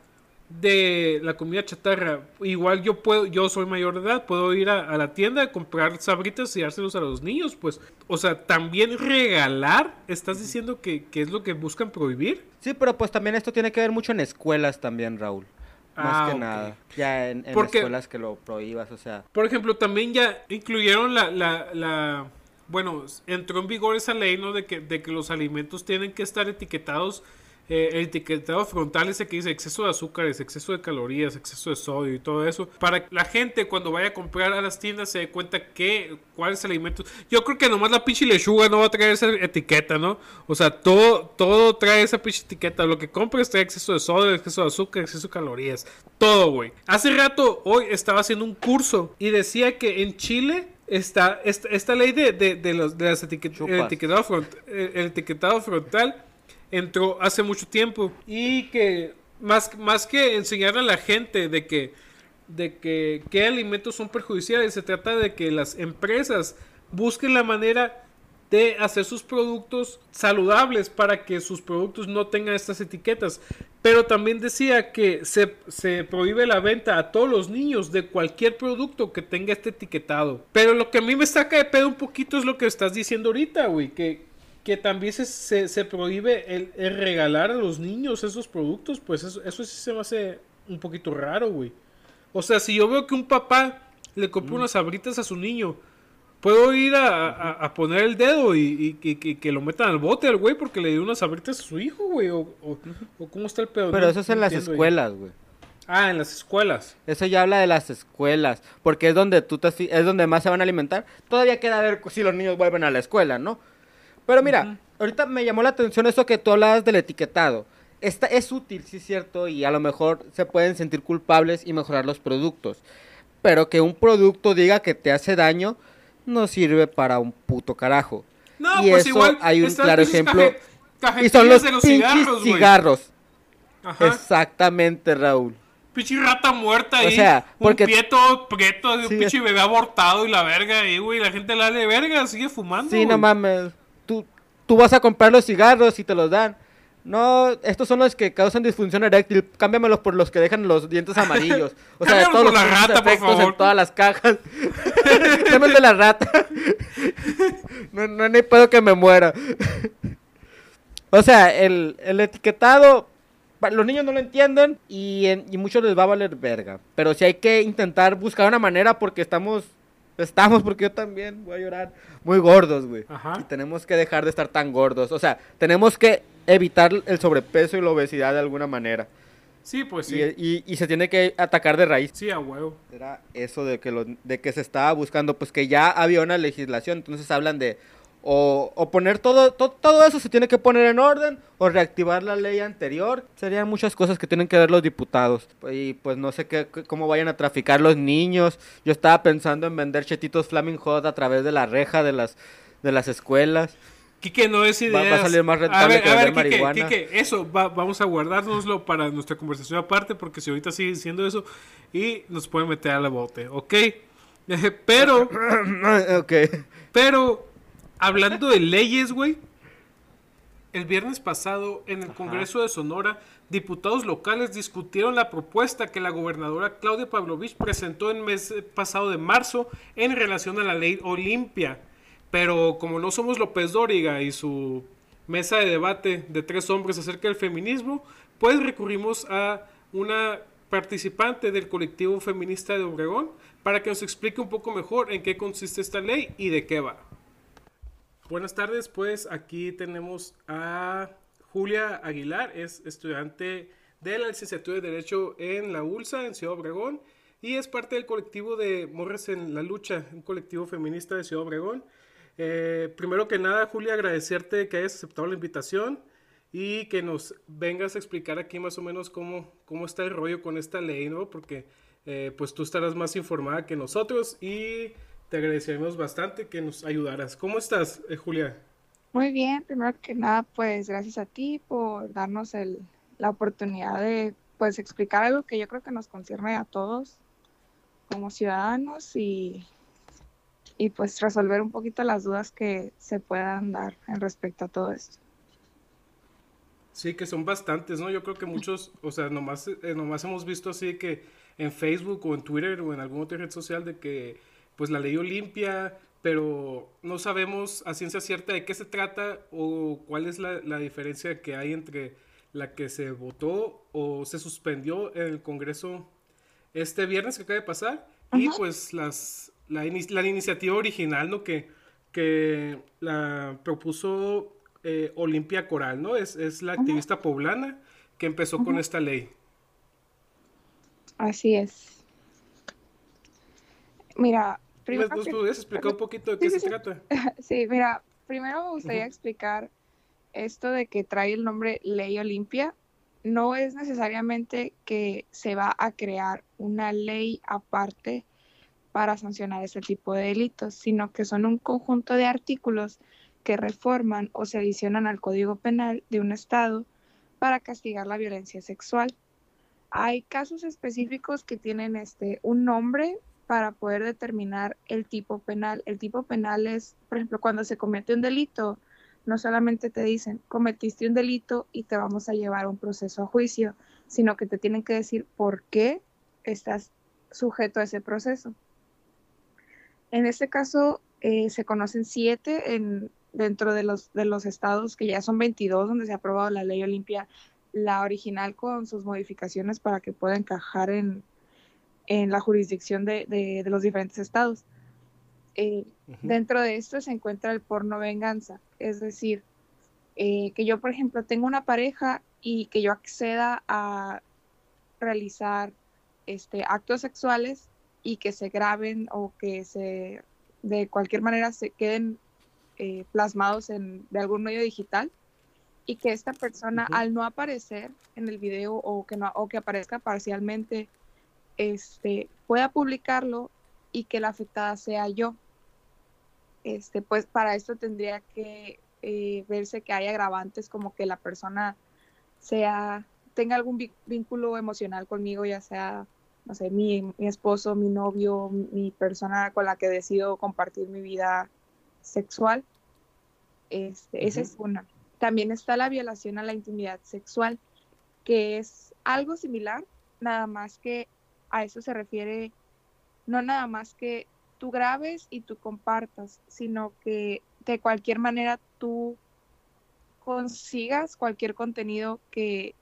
de la comida chatarra, igual yo puedo, yo soy mayor de edad, puedo ir a, a la tienda a comprar sabritas y dárselos a los niños, pues, o sea, también regalar, estás diciendo que, que es lo que buscan prohibir. Sí, pero pues también esto tiene que ver mucho en escuelas también, Raúl. Más Ah, que nada. Ya en, en Porque- escuelas que lo prohíbas, o sea. Por ejemplo, también ya incluyeron la, la, la bueno, entró en vigor esa ley, ¿no? De que, de que los alimentos tienen que estar etiquetados, eh, el etiquetado frontal ese que dice exceso de azúcares, exceso de calorías, exceso de sodio y todo eso, para que la gente cuando vaya a comprar a las tiendas se dé cuenta que, cuáles alimentos. Yo creo que nomás la pinche lechuga no va a traer esa etiqueta, ¿no? O sea, todo, todo trae esa pinche etiqueta. Lo que compres trae exceso de sodio, exceso de azúcar, exceso de calorías. Todo, güey. Hace rato, hoy estaba haciendo un curso y decía que en Chile está esta, esta ley de, de, de los, de las etiquetas, el etiquetado, front- el etiquetado frontal entró hace mucho tiempo y que más, más que enseñarle a la gente de que de que qué alimentos son perjudiciales se trata de que las empresas busquen la manera de hacer sus productos saludables para que sus productos no tengan estas etiquetas. Pero también decía que se, se prohíbe la venta a todos los niños de cualquier producto que tenga este etiquetado. Pero lo que a mí me saca de pedo un poquito es lo que estás diciendo ahorita, güey, que, que también se, se, se prohíbe el, el regalar a los niños esos productos, pues eso, eso sí se me hace un poquito raro, güey. O sea, si yo veo que un papá le compra unas sabritas a su niño, puedo ir a, a- a poner el dedo y, y- y- y que lo metan al bote al güey porque le dio unas sabritas a su hijo, güey. O, o- o cómo está el pedo. Pero No- eso es no en las entiendo escuelas, güey. Ah, en las escuelas. Eso ya habla de las escuelas, porque es donde tú te, es donde más se van a alimentar. Todavía queda ver si los niños vuelven a la escuela, ¿no? Pero mira, ahorita me llamó la atención eso que tú hablabas del etiquetado. Esta es útil, sí es cierto, y a lo mejor se pueden sentir culpables y mejorar los productos. Pero que un producto diga que te hace daño no sirve para un puto carajo. No, y pues eso igual. hay un claro ejemplo. caje- Y son los de los pinches cigarros, cigarros. Ajá. Exactamente, Raúl. Pinche rata muerta O ahí. sea, porque- Un prieto, prieto, de un Sí, pinche bebé abortado y la verga ahí, güey. La gente la de verga, sigue fumando. Sí, no mames. Tú, tú vas a comprar los cigarros y te los dan. No, estos son los que causan disfunción eréctil. Cámbiamelos por los que dejan los dientes amarillos. [LAUGHS] O sea, todos por los la rata, por favor. en todas las cajas. [LAUGHS] El de la rata. [LAUGHS] no, no ni puedo que me muera. o sea, el, el etiquetado los niños no lo entienden y, en, y muchos les va a valer verga. Pero sí hay que intentar buscar una manera porque estamos Estamos porque yo también voy a llorar muy gordos, güey. Y tenemos que dejar de estar tan gordos. O sea, tenemos que evitar el sobrepeso y la obesidad de alguna manera. Sí, pues sí. Y, se tiene que atacar de raíz. Sí, a huevo. Era eso de que, lo, de que se estaba buscando, pues que ya había una legislación. Entonces hablan de o, poner todo, todo, eso se tiene que poner en orden o reactivar la ley anterior. Serían muchas cosas que tienen que ver los diputados. Y pues no sé qué, cómo vayan a traficar los niños. Yo estaba pensando en vender chetitos Flaming Hot a través de la reja de las, de las escuelas. Quique, no es idea. Va, a salir más rentable que vender marihuana. eso, vamos a guardárnoslo para nuestra conversación aparte, porque si ahorita sigue diciendo eso, y nos pueden meter a la bote, ¿ok? [LAUGHS] pero. [COUGHS] ok. Pero hablando de leyes, güey. El viernes pasado, en el Congreso de Sonora, diputados locales discutieron la propuesta que la gobernadora Claudia Pavlovich presentó en el mes pasado de marzo en relación a la ley Olimpia. Pero como no somos López Dóriga y su mesa de debate de tres hombres acerca del feminismo, pues recurrimos a una participante del colectivo feminista de Obregón para que nos explique un poco mejor en qué consiste esta ley y de qué va. Buenas tardes, pues aquí tenemos a Julia Aguilar, es estudiante de la licenciatura de Derecho en la ULSA, en Ciudad Obregón, y es parte del colectivo de Morres en la Lucha, un colectivo feminista de Ciudad Obregón. Eh, primero que nada, Julia, agradecerte que hayas aceptado la invitación y que nos vengas a explicar aquí más o menos cómo, cómo está el rollo con esta ley, ¿no? Porque eh, pues tú estarás más informada que nosotros y te agradecemos bastante que nos ayudaras. ¿Cómo estás, eh, Julia? Muy bien, primero que nada, pues gracias a ti por darnos el, la oportunidad de pues explicar algo que yo creo que nos concierne a todos como ciudadanos y, y pues resolver un poquito las dudas que se puedan dar en respecto a todo esto. Sí, que son bastantes, ¿no? Yo creo que muchos, o sea, nomás, eh, nomás hemos visto así que en Facebook o en Twitter o en alguna otra red social de que pues la ley Olimpia, pero no sabemos a ciencia cierta de qué se trata o cuál es la, diferencia que hay entre la que se votó o se suspendió en el Congreso este viernes que acaba de pasar y pues las, la, iniciativa original, ¿no? Que, que la propuso eh, Olimpia Coral, ¿no? Es, es la activista poblana que empezó con esta ley. Así es. Mira, primero... ¿Nos podrías explicar un poquito de qué se trata? [LAUGHS] Sí, mira, primero me gustaría explicar esto de que trae el nombre Ley Olimpia. No es necesariamente que se va a crear una ley aparte para sancionar ese tipo de delitos, sino que son un conjunto de artículos que reforman o se adicionan al Código Penal de un Estado para castigar la violencia sexual. Hay casos específicos que tienen este, un nombre para poder determinar el tipo penal. El tipo penal es, por ejemplo, cuando se comete un delito, no solamente te dicen, cometiste un delito y te vamos a llevar a un proceso a juicio, sino que te tienen que decir por qué estás sujeto a ese proceso. En este caso, eh, se conocen siete en, dentro de los, de los estados, que ya son 22, donde se ha aprobado la ley Olimpia, la original con sus modificaciones para que pueda encajar en, en la jurisdicción de, los diferentes estados. Eh, dentro de esto se encuentra el porno venganza, es decir, eh, que yo, por ejemplo, tengo una pareja y que yo acceda a realizar este, actos sexuales y que se graben o que se de cualquier manera se queden eh, plasmados en, de algún medio digital y que esta persona al no aparecer en el video o que no o que aparezca parcialmente este, pueda publicarlo y que la afectada sea yo. Este, pues para esto tendría que eh, verse que hay agravantes como que la persona sea, tenga algún vínculo emocional conmigo, ya sea, no sé, mi, esposo, mi novio, mi persona con la que decido compartir mi vida sexual. Este, Esa es una. También está la violación a la intimidad sexual, que es algo similar, nada más que a eso se refiere no nada más que tú grabes y tú compartas, sino que de cualquier manera tú consigas cualquier contenido que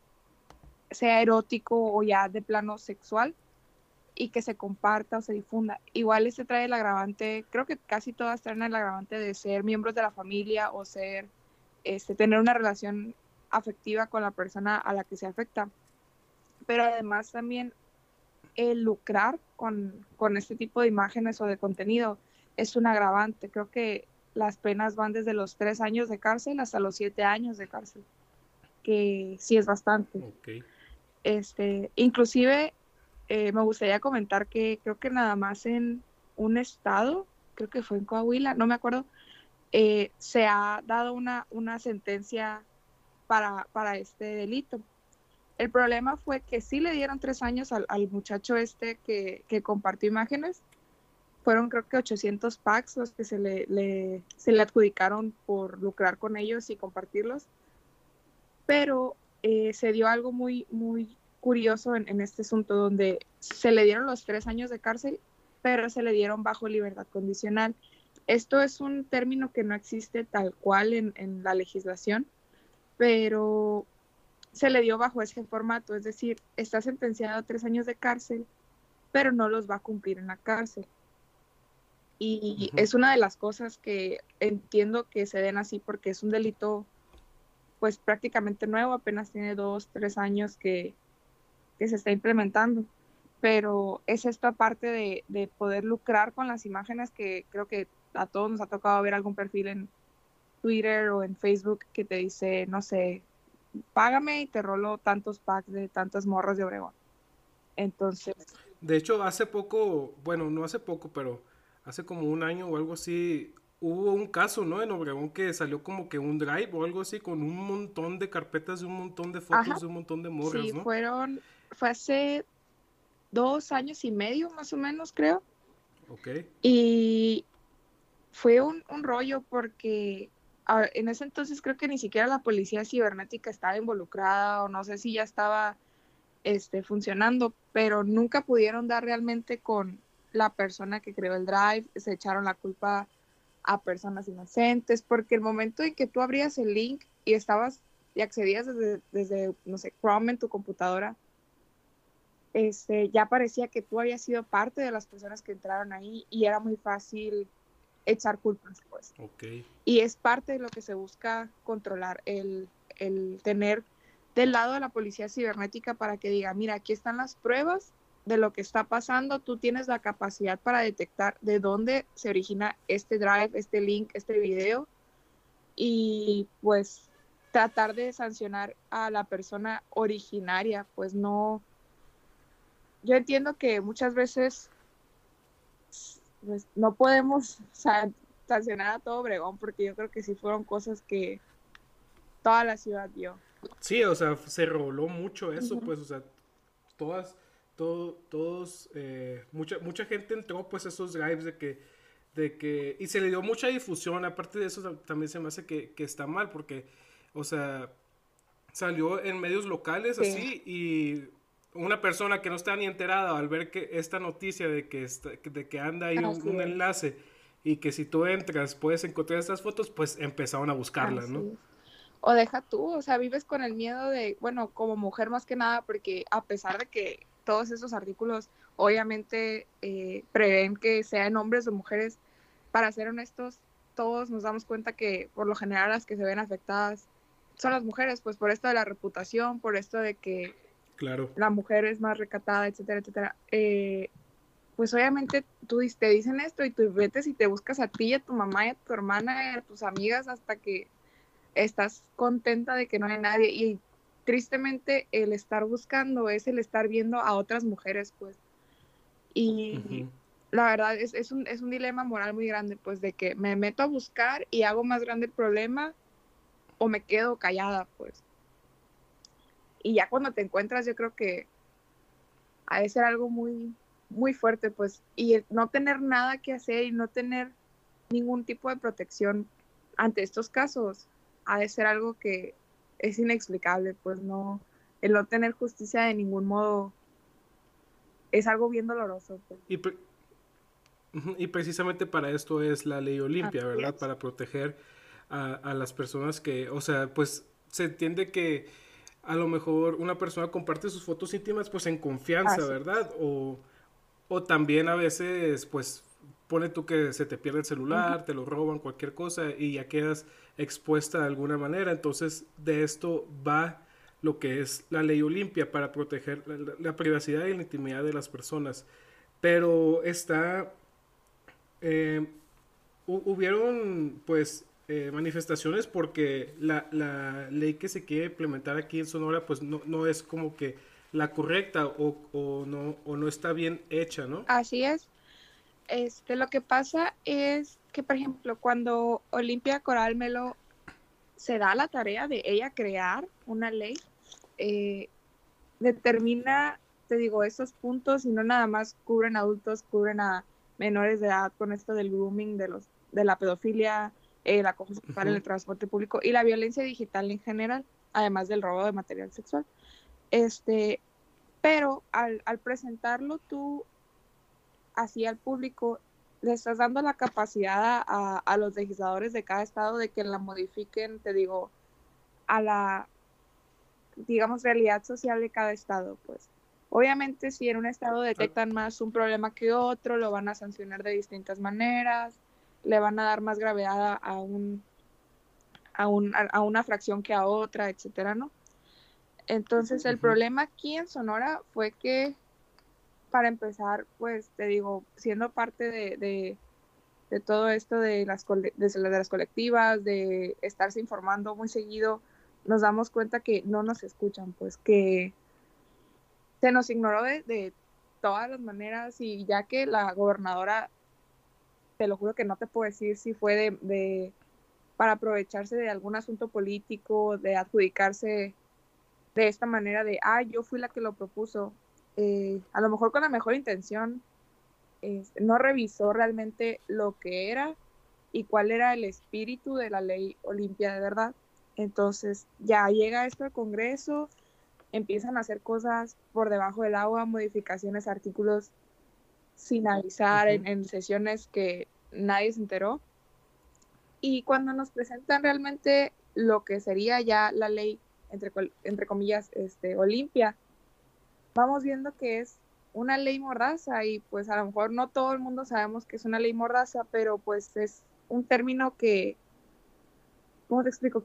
sea erótico o ya de plano sexual y que se comparta o se difunda. Igual este trae el agravante, creo que casi todas traen el agravante de ser miembros de la familia o ser, este, tener una relación afectiva con la persona a la que se afecta. Pero además también el lucrar con, con este tipo de imágenes o de contenido es un agravante. Creo que las penas van desde los tres años de cárcel hasta los siete años de cárcel, que sí es bastante. Este, inclusive eh, me gustaría comentar que creo que nada más en un estado, creo que fue en Coahuila, no me acuerdo, eh, se ha dado una, una sentencia para, para este delito. El problema fue que sí le dieron tres años al, muchacho este que, que, compartió imágenes. Fueron creo que 800 packs los que se le, adjudicaron por lucrar con ellos y compartirlos. Pero eh, se dio algo muy, muy curioso en, este asunto donde se le dieron los tres años de cárcel, pero se le dieron bajo libertad condicional. Esto es un término que no existe tal cual en la legislación, pero se le dio bajo ese formato, es decir, está sentenciado a tres años de cárcel, pero no los va a cumplir en la cárcel. Y es una de las cosas que entiendo que se den así porque es un delito pues prácticamente nuevo, apenas tiene dos, tres años que, que se está implementando. Pero es esta parte de, de, poder lucrar con las imágenes que creo que a todos nos ha tocado ver algún perfil en Twitter o en Facebook que te dice, no sé, págame y te rolo tantos packs de tantas morras de Obregón. Entonces. De hecho, hace poco, bueno, no hace poco, pero hace como un año o algo así, hubo un caso, ¿no? En Obregón que salió como que un drive o algo así con un montón de carpetas de un montón de fotos de un montón de morras, sí, fueron, fue hace dos años y medio más o menos, creo. Ok. Y fue un, un rollo porque en ese entonces creo que ni siquiera la policía cibernética estaba involucrada o no sé si ya estaba este, funcionando, pero nunca pudieron dar realmente con la persona que creó el drive, se echaron la culpa a personas inocentes, porque el momento en que tú abrías el link y estabas y accedías desde, desde no sé, Chrome en tu computadora, este, ya parecía que tú habías sido parte de las personas que entraron ahí y era muy fácil echar culpas, pues. Y es parte de lo que se busca controlar, el, el tener del lado de la policía cibernética para que diga, mira, aquí están las pruebas de lo que está pasando, tú tienes la capacidad para detectar de dónde se origina este drive, este link, este video y pues tratar de sancionar a la persona originaria, pues no, yo entiendo que muchas veces pues no podemos sancionar a todo Obregón porque yo creo que sí fueron cosas que toda la ciudad vio. Sí, o sea, se roló mucho eso, pues, o sea, todas, todo, todos, eh, mucha, mucha gente entró, pues, esos drives de que, de que, y se le dio mucha difusión, aparte de eso también se me hace que, que está mal, porque, o sea, salió en medios locales así y una persona que no está ni enterada al ver que esta noticia de que, de que anda ahí un, enlace y que si tú entras puedes encontrar estas fotos, pues empezaron a buscarlas, ¿no? O deja tú, o sea, vives con el miedo de, bueno, como mujer más que nada, porque a pesar de que todos esos artículos obviamente eh, prevén que sean hombres o mujeres, para ser honestos, todos nos damos cuenta que por lo general las que se ven afectadas son las mujeres, pues por esto de la reputación, por esto de que la mujer es más recatada, etcétera, etcétera. Eh, pues obviamente tú te dicen esto y tú vete y te buscas a ti, a tu mamá, y a tu hermana, y a tus amigas hasta que estás contenta de que no hay nadie. Y tristemente el estar buscando es el estar viendo a otras mujeres, pues. Y la verdad es, es, un, es un dilema moral muy grande, pues, de que me meto a buscar y hago más grande el problema o me quedo callada, pues y ya cuando te encuentras yo creo que ha de ser algo muy, muy fuerte, pues, y no tener nada que hacer y no tener ningún tipo de protección ante estos casos ha de ser algo que es inexplicable, pues no, el no tener justicia de ningún modo es algo bien doloroso. Pues. Y, y, precisamente para esto es la ley Olimpia, ¿verdad? Para proteger a, a, las personas que, o sea, pues se entiende que a lo mejor una persona comparte sus fotos íntimas pues en confianza, ¿verdad? O, o también a veces pues pone tú que se te pierde el celular, te lo roban, cualquier cosa y ya quedas expuesta de alguna manera. Entonces de esto va lo que es la ley Olimpia para proteger la, privacidad y la intimidad de las personas. Pero está... Eh, hubieron pues eh, manifestaciones porque la, la, ley que se quiere implementar aquí en Sonora pues no, no es como que la correcta o, o, no, o no está bien hecha, ¿no? Así es. Este, lo que pasa es que, por ejemplo, cuando Olimpia Coral Melo se da la tarea de ella crear una ley, eh, determina, te digo, esos puntos y no nada más cubren adultos, cubren a menores de edad con esto del grooming, de, los, de la pedofilia, el acoso sexual en el transporte público y la violencia digital en general, además del robo de material sexual. Este, pero al, al presentarlo tú así al público, le estás dando la capacidad a, a, los legisladores de cada estado de que la modifiquen, te digo, a la, digamos, realidad social de cada estado, pues. Obviamente, si en un estado detectan más un problema que otro, lo van a sancionar de distintas maneras, le van a dar más gravedad a, un, a, un, a una fracción que a otra, etcétera, ¿no? Entonces, el problema aquí en Sonora fue que, para empezar, pues te digo, siendo parte de, de, de todo esto de las, de, de las colectivas, de estarse informando muy seguido, nos damos cuenta que no nos escuchan, pues que se nos ignoró de, de, todas las maneras y ya que la gobernadora, te lo juro que no te puedo decir si fue de, para aprovecharse de algún asunto político, de adjudicarse de esta manera de, ah, yo fui la que lo propuso, eh, a lo mejor con la mejor intención, no revisó realmente lo que era y cuál era el espíritu de la ley Olimpia de verdad. Entonces ya llega esto al Congreso, empiezan a hacer cosas por debajo del agua, modificaciones, artículos sin avisar uh -huh. en, en, sesiones que nadie se enteró. Y cuando nos presentan realmente lo que sería ya la ley, entre, entre comillas, este, Olimpia, vamos viendo que es una ley mordaza y pues a lo mejor no todo el mundo sabemos que es una ley mordaza, pero pues es un término que ¿cómo te explico?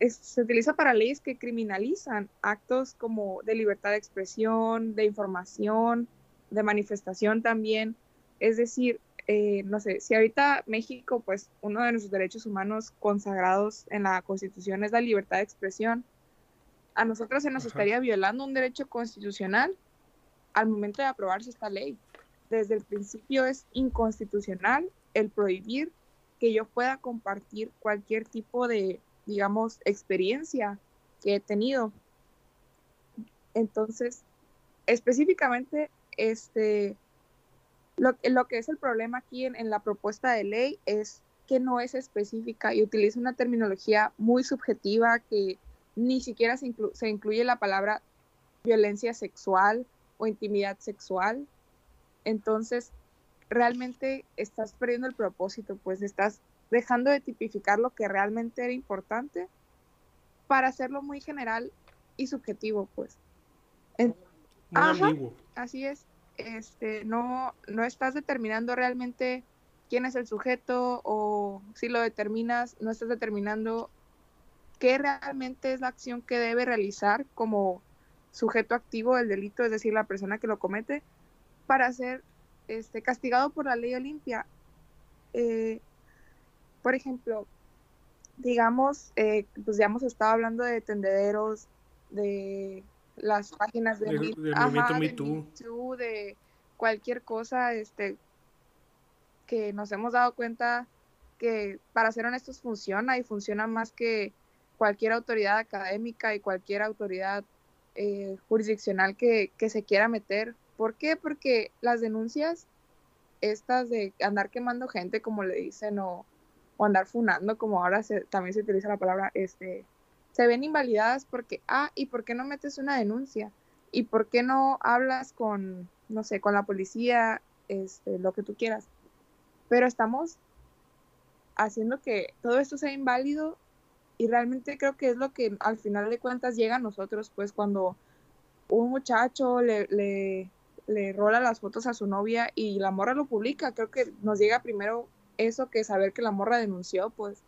Es, se utiliza para leyes que criminalizan actos como de libertad de expresión, de información, de manifestación también. Es decir, eh, no sé, si ahorita México, pues uno de nuestros derechos humanos consagrados en la Constitución es la libertad de expresión, a nosotros se nos Ajá. estaría violando un derecho constitucional al momento de aprobarse esta ley. Desde el principio es inconstitucional el prohibir que yo pueda compartir cualquier tipo de, digamos, experiencia que he tenido. Entonces, específicamente, este, lo, lo que es el problema aquí en, en, la propuesta de ley es que no es específica y utiliza una terminología muy subjetiva que ni siquiera se, inclu se incluye la palabra violencia sexual o intimidad sexual. Entonces, realmente estás perdiendo el propósito, pues estás dejando de tipificar lo que realmente era importante para hacerlo muy general y subjetivo, pues. En, ajá, así es. Este, no, no estás determinando realmente quién es el sujeto o si lo determinas, no estás determinando qué realmente es la acción que debe realizar como sujeto activo del delito, es decir, la persona que lo comete, para ser este, castigado por la ley Olimpia. Eh, por ejemplo, digamos, eh, pues ya hemos estado hablando de tendederos, de las páginas de, de, de ajá, Me Too. de, de cualquier cosa, este, que nos hemos dado cuenta que, para ser honestos, funciona y funciona más que cualquier autoridad académica y cualquier autoridad eh, jurisdiccional que, que se quiera meter ¿Por qué? Porque las denuncias, estas de andar quemando gente, como le dicen, o, o andar funando, como ahora se, también se utiliza la palabra, este, se ven invalidadas porque, ah, ¿y por qué no metes una denuncia? ¿Y por qué no hablas con, no sé, con la policía, este, lo que tú quieras? Pero estamos haciendo que todo esto sea inválido y realmente creo que es lo que al final de cuentas llega a nosotros, pues cuando un muchacho le, le, rola las fotos a su novia y la morra lo publica, creo que nos llega primero eso que saber que la morra denunció, pues.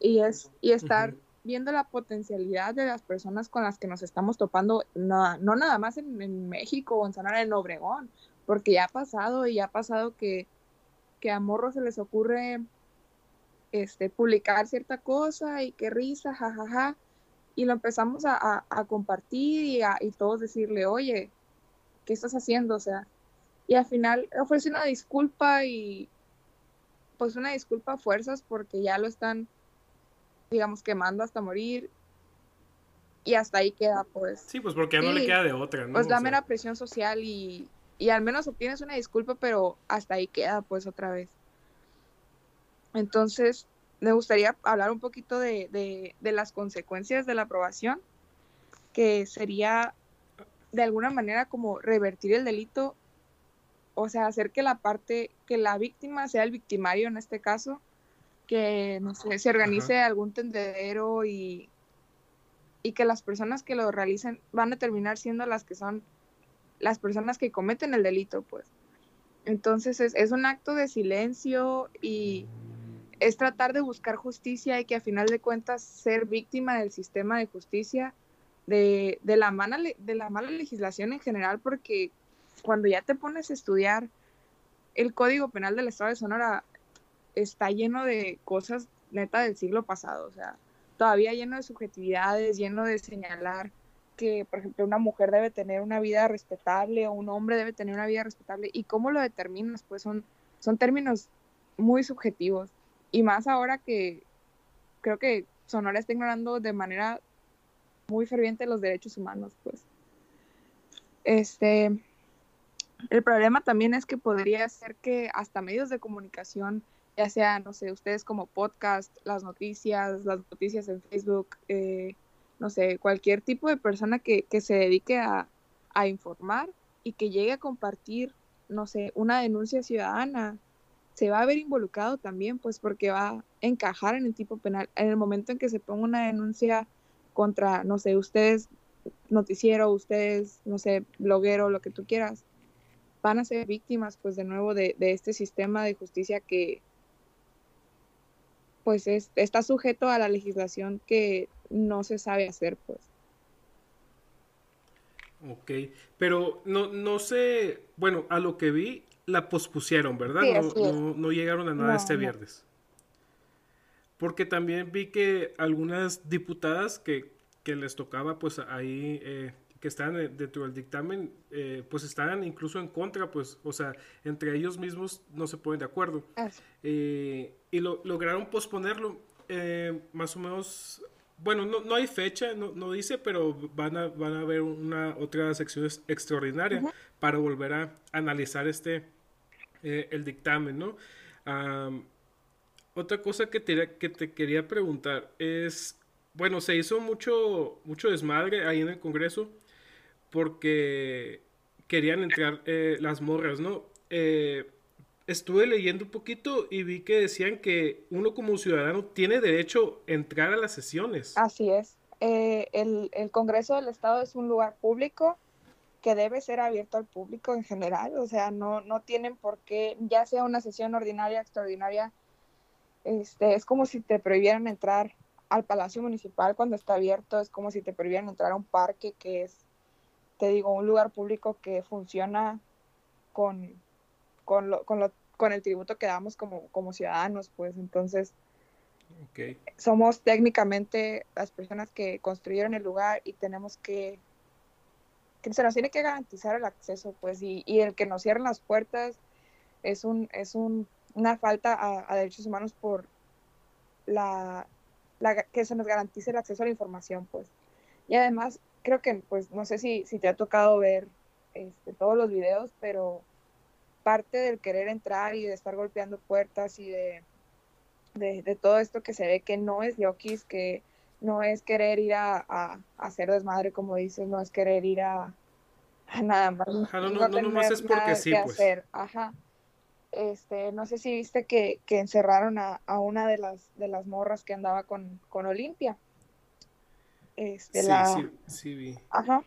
Y es y estar viendo la potencialidad de las personas con las que nos estamos topando, no, no nada más en, México o en Sonora, en Obregón, porque ya ha pasado y ya ha pasado que, que a morros se les ocurre este, publicar cierta cosa y qué risa, jajaja, y lo empezamos a, a, compartir y, a, y todos decirle, oye, ¿qué estás haciendo? O sea, y al final ofrece una disculpa y pues una disculpa a fuerzas porque ya lo están, digamos, quemando hasta morir y hasta ahí queda, pues. Sí, pues porque ya no le queda de otra, ¿no? Pues la mera presión social y, y al menos obtienes una disculpa, pero hasta ahí queda, pues otra vez. Entonces, me gustaría hablar un poquito de, las consecuencias de la aprobación, que sería de alguna manera como revertir el delito, o sea, hacer que la parte, que la víctima sea el victimario en este caso, que no sé, se organice algún tendedero y, y que las personas que lo realicen van a terminar siendo las que son las personas que cometen el delito, pues. Entonces es, es un acto de silencio y es tratar de buscar justicia y que a final de cuentas ser víctima del sistema de justicia, de, la, mala, de la mala legislación en general, porque cuando ya te pones a estudiar el Código Penal del Estado de Sonora, está lleno de cosas neta del siglo pasado, o sea, todavía lleno de subjetividades, lleno de señalar que, por ejemplo, una mujer debe tener una vida respetable o un hombre debe tener una vida respetable. ¿Y cómo lo determinas? Pues son, son términos muy subjetivos. Y más ahora que creo que Sonora está ignorando de manera muy ferviente los derechos humanos, pues. Este, el problema también es que podría ser que hasta medios de comunicación, ya sea, no sé, ustedes como podcast, las noticias, las noticias en Facebook, eh, no sé, cualquier tipo de persona que, que se dedique a, a, informar y que llegue a compartir, no sé, una denuncia ciudadana se va a ver involucrado también, pues porque va a encajar en el tipo penal. En el momento en que se ponga una denuncia contra, no sé, ustedes, noticiero, ustedes, no sé, bloguero, lo que tú quieras, van a ser víctimas, pues de nuevo, de, este sistema de justicia que, pues está sujeto a la legislación que no se sabe hacer, pues. Ok, pero no, no sé, bueno, a lo que vi, la pospusieron, ¿verdad? no, llegaron a nada este viernes. Porque también vi que algunas diputadas que, les tocaba, pues ahí, eh, que estaban dentro del dictamen, eh, pues estaban incluso en contra, pues, o sea, entre ellos mismos no se ponen de acuerdo. Eh, y lo, lograron posponerlo más o menos bueno, no, no hay fecha, no, no, dice, pero van a, van a haber una otra sección extraordinaria para volver a analizar este eh, el dictamen, ¿no? otra cosa que te, que te quería preguntar es, bueno, se hizo mucho, mucho desmadre ahí en el Congreso porque querían entrar eh, las morras, ¿no? Eh, estuve leyendo un poquito y vi que decían que uno como ciudadano tiene derecho a entrar a las sesiones. Así es. Eh, el, Congreso del Estado es un lugar público que debe ser abierto al público en general, o sea, no, no tienen por qué, ya sea una sesión ordinaria, extraordinaria, este, es como si te prohibieran entrar al Palacio Municipal cuando está abierto, es como si te prohibieran entrar a un parque que es, te digo, un lugar público que funciona con, con, lo, con, lo, con el tributo que damos como, como ciudadanos, pues entonces somos técnicamente las personas que construyeron el lugar y tenemos que, que se nos tiene que garantizar el acceso, pues, y, y el que nos cierren las puertas es, un, es un, una falta a, derechos humanos por la, la, que se nos garantice el acceso a la información, pues. Y además, creo que, pues, no sé si, si te ha tocado ver este, todos los videos, pero parte del querer entrar y de estar golpeando puertas y de, de, todo esto que se ve que no es yokis, que no es querer ir a, a, hacer desmadre, como dices, no es querer ir a, nada más. no, no, no, es porque sí, pues. Ajá. este, no sé si viste que, que encerraron a, a, una de las, de las morras que andaba con, con Olimpia. Este, sí, la... sí, sí, vi. Ajá.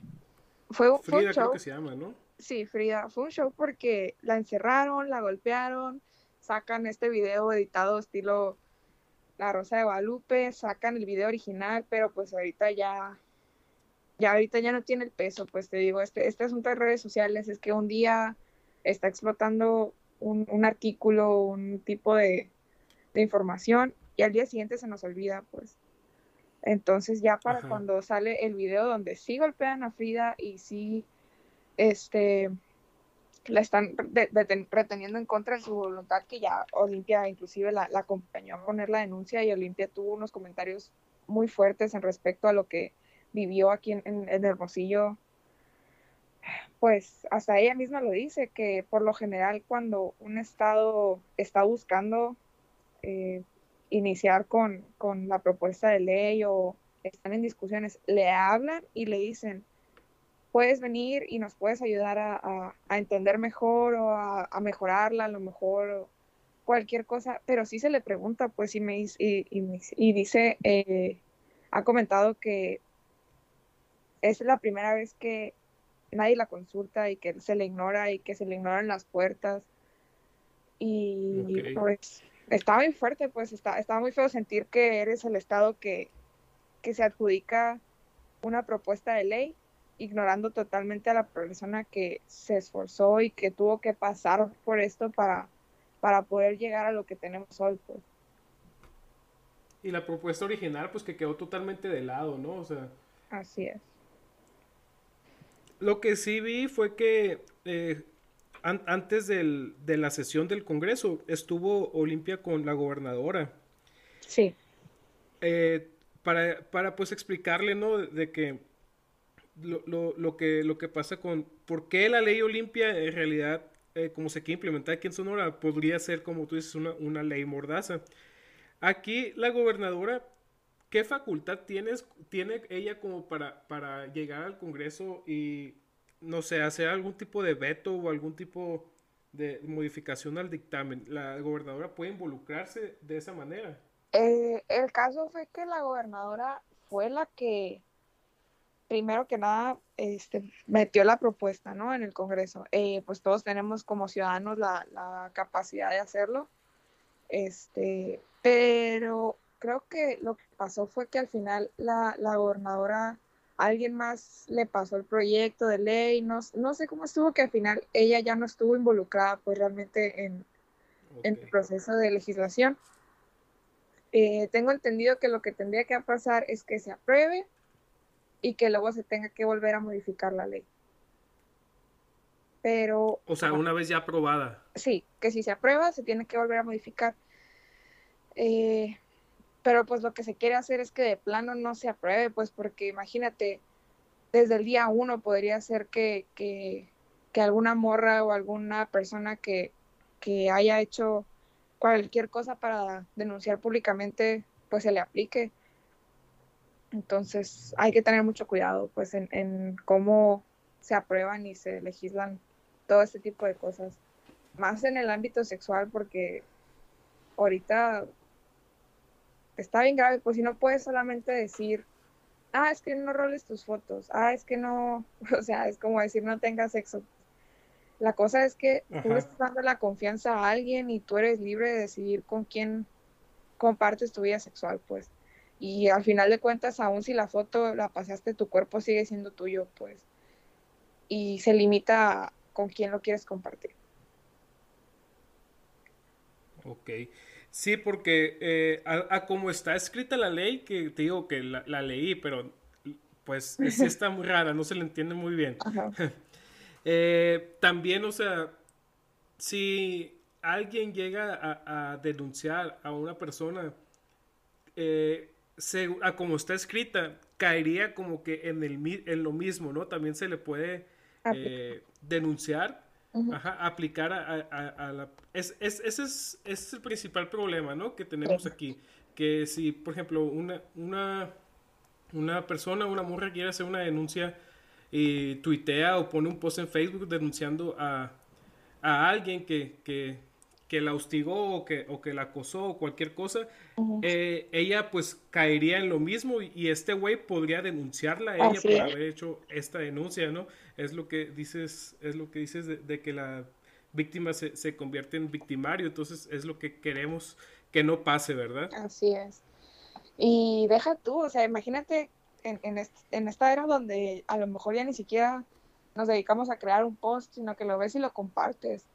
Fue, Frida fue un show. creo que se llama, ¿no? Sí, Frida. Fue un show porque la encerraron, la golpearon, sacan este video editado estilo La Rosa de Guadalupe, sacan el video original, pero pues ahorita ya, ya ahorita ya no tiene el peso, pues te digo, este, este asunto de redes sociales es que un día está explotando un, un artículo, un tipo de, de, información y al día siguiente se nos olvida, pues. Entonces ya para Ajá. cuando sale el video donde sí golpean a Frida y sí, este, la están de, de, reteniendo en contra de su voluntad, que ya Olimpia inclusive la, la, acompañó a poner la denuncia y Olimpia tuvo unos comentarios muy fuertes en respecto a lo que vivió aquí en, en, en Hermosillo pues hasta ella misma lo dice, que por lo general cuando un Estado está buscando eh, iniciar con, con, la propuesta de ley o están en discusiones, le hablan y le dicen, puedes venir y nos puedes ayudar a, a, a entender mejor o a, a, mejorarla, a lo mejor cualquier cosa, pero sí se le pregunta, pues, y, me, y, y, y dice, eh, ha comentado que es la primera vez que nadie la consulta y que se le ignora y que se le ignoran las puertas. Y okay. pues estaba muy fuerte, pues está, estaba muy feo sentir que eres el Estado que, que se adjudica una propuesta de ley, ignorando totalmente a la persona que se esforzó y que tuvo que pasar por esto para, para poder llegar a lo que tenemos hoy. Pues. Y la propuesta original, pues que quedó totalmente de lado, ¿no? O sea. Así es. Lo que sí vi fue que eh, an antes del, de la sesión del Congreso estuvo Olimpia con la gobernadora. Sí. Eh, para, para pues explicarle, ¿no? De que lo, lo, lo, que lo que pasa con por qué la ley Olimpia en realidad, eh, como se quiere implementar aquí en Sonora, podría ser, como tú dices, una, una ley mordaza. Aquí la gobernadora ¿qué facultad tienes, tiene ella como para, para llegar al Congreso y, no sé, hacer algún tipo de veto o algún tipo de modificación al dictamen? ¿La gobernadora puede involucrarse de esa manera? Eh, el caso fue que la gobernadora fue la que, primero que nada, este, metió la propuesta ¿no? en el Congreso. Eh, pues todos tenemos como ciudadanos la, la capacidad de hacerlo. Este, pero creo que lo que pasó fue que al final la, la gobernadora, alguien más le pasó el proyecto de ley, no, no, sé cómo estuvo que al final ella ya no estuvo involucrada pues realmente en, okay. en el proceso de legislación. Eh, tengo entendido que lo que tendría que pasar es que se apruebe y que luego se tenga que volver a modificar la ley. Pero... O sea, una vez ya aprobada. Sí, que si se aprueba se tiene que volver a modificar. Eh, pero pues lo que se quiere hacer es que de plano no se apruebe, pues porque imagínate, desde el día uno podría ser que, que, que alguna morra o alguna persona que, que, haya hecho cualquier cosa para denunciar públicamente, pues se le aplique. Entonces hay que tener mucho cuidado pues en, en cómo se aprueban y se legislan todo este tipo de cosas. Más en el ámbito sexual porque ahorita está bien grave, pues si no puedes solamente decir, ah, es que no roles tus fotos, ah, es que no, [LAUGHS] o sea, es como decir no tengas sexo. La cosa es que Ajá. tú le estás dando la confianza a alguien y tú eres libre de decidir con quién compartes tu vida sexual, pues. Y al final de cuentas, aun si la foto la pasaste, tu cuerpo sigue siendo tuyo, pues. Y se limita a con quién lo quieres compartir. Ok. Sí, porque eh, a, a, como está escrita la ley, que te digo que la, la leí, pero pues sí [LAUGHS] está muy rara, no se le entiende muy bien. [LAUGHS] eh, también, o sea, si alguien llega a, a denunciar a una persona, eh, se, a como está escrita, caería como que en, el, en lo mismo, ¿no? También se le puede Ajá, aplicar a, a, a la... Es, es, ese, es, ese es el principal problema, ¿no? Que tenemos aquí. Que si, por ejemplo, una, una, una persona, una morra quiere hacer una denuncia y tuitea o pone un post en Facebook denunciando a, a alguien que, que, que la hostigó o que, o que la acosó o cualquier cosa, eh, ella pues caería en lo mismo y, este güey podría denunciarla a ella por haber hecho esta denuncia, ¿no? Es lo que dices, es lo que dices de, que la víctima se, se, convierte en victimario, entonces es lo que queremos que no pase, ¿verdad? Así es. Y deja tú, o sea, imagínate en, en, en esta era donde a lo mejor ya ni siquiera nos dedicamos a crear un post, sino que lo ves y lo compartes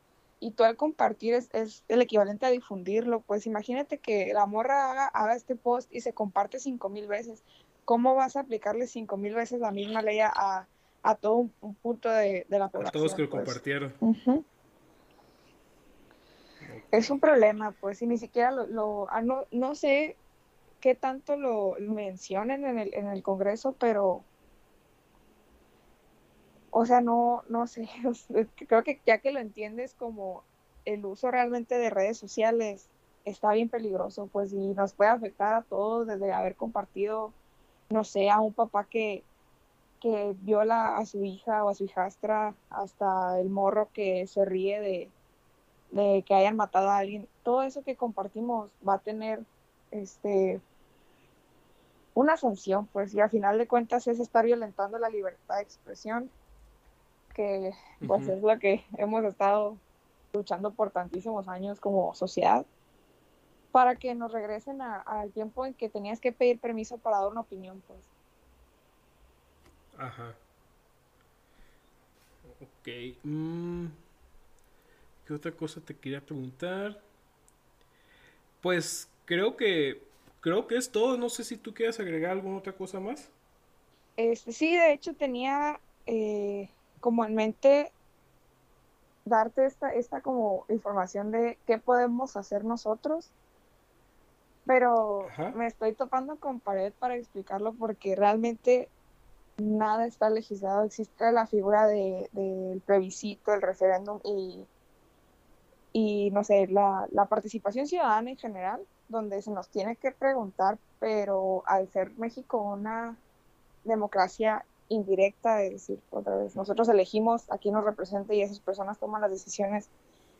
y tú al compartir es, el equivalente a difundirlo, pues imagínate que la morra haga, haga este post y se comparte cinco mil veces. ¿Cómo vas a aplicarle cinco mil veces la misma ley a, todo un, punto de, la población? A todos que lo pues? compartieron. Es un problema, pues, y ni siquiera lo, ah, no, no sé qué tanto lo mencionen en el, en el Congreso, pero o sea, no, no sé, [LAUGHS] creo que ya que lo entiendes como el uso realmente de redes sociales está bien peligroso, pues y nos puede afectar a todos desde haber compartido, no sé, a un papá que, que viola a su hija o a su hijastra, hasta el morro que se ríe de, de que hayan matado a alguien. Todo eso que compartimos va a tener este una sanción, pues, y al final de cuentas es estar violentando la libertad de expresión que pues es lo que hemos estado luchando por tantísimos años como sociedad, para que nos regresen al tiempo en que tenías que pedir permiso para dar una opinión, pues. Ajá. Ok. Mm, ¿Qué otra cosa te quería preguntar? Pues creo que creo que es todo. No sé si tú quieres agregar alguna otra cosa más. Este, sí, de hecho tenía eh, como en mente darte esta, esta como información de qué podemos hacer nosotros, pero me estoy topando con pared para explicarlo porque realmente nada está legislado, existe la figura del de, plebiscito, el referéndum y, y no sé, la, la participación ciudadana en general, donde se nos tiene que preguntar, pero al ser México una democracia indirecta, es decir, otra vez, nosotros elegimos a quién nos representa y esas personas toman las decisiones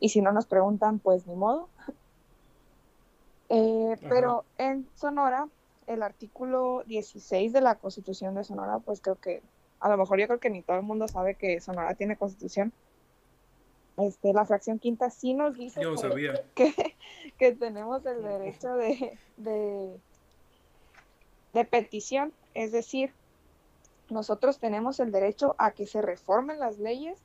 y si no nos preguntan, pues ni modo. [LAUGHS] Eh, pero en Sonora, el artículo 16 de la Constitución de Sonora, pues creo que, a lo mejor yo creo que ni todo el mundo sabe que Sonora tiene constitución. Este, la fracción quinta sí nos dice [LAUGHS] que, que, tenemos el derecho de, de, de petición, es decir, nosotros tenemos el derecho a que se reformen las leyes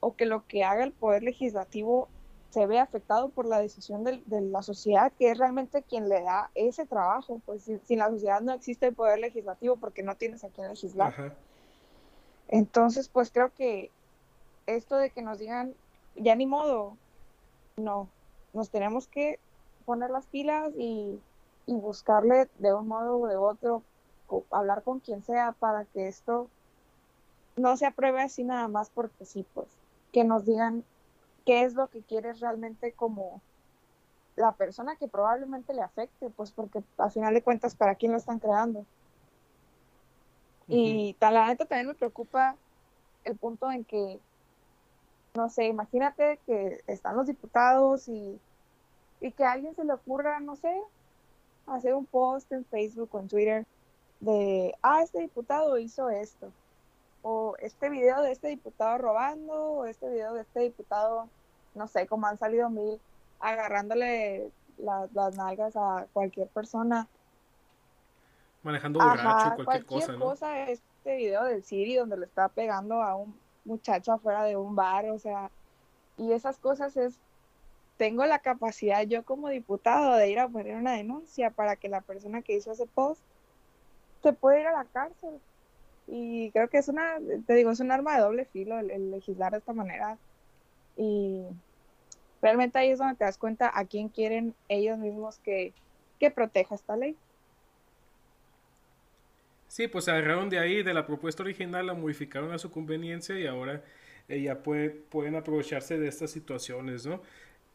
o que lo que haga el Poder Legislativo se vea afectado por la decisión de, la sociedad, que es realmente quien le da ese trabajo. Pues sin, la sociedad no existe el Poder Legislativo porque no tienes a quien legislar. Entonces, pues creo que esto de que nos digan, ya ni modo, no, nos tenemos que poner las pilas y, y buscarle de un modo u de otro hablar con quien sea para que esto no se apruebe así nada más porque sí, pues, que nos digan qué es lo que quieres realmente como la persona que probablemente le afecte, pues porque al final de cuentas, ¿para quién lo están creando? Y tal, la neta también me preocupa el punto en que, no sé, imagínate que están los diputados y, y que a alguien se le ocurra, no sé, hacer un post en Facebook o en Twitter de, ah, este diputado hizo esto, o este video de este diputado robando, o este video de este diputado, no sé, como han salido mil, agarrándole las nalgas a cualquier persona. Manejando borracho, cualquier, cosa, ¿no? cosa, este video del Siri donde le está pegando a un muchacho afuera de un bar, o sea, y esas cosas es, tengo la capacidad yo como diputado de ir a poner una denuncia para que la persona que hizo ese post se puede ir a la cárcel. Y creo que es una, te digo, es un arma de doble filo el, legislar de esta manera. Y realmente ahí es donde te das cuenta a quién quieren ellos mismos que, que proteja esta ley. Sí, pues se agarraron de ahí, de la propuesta original, la modificaron a su conveniencia y ahora eh, ya puede, pueden aprovecharse de estas situaciones, ¿no?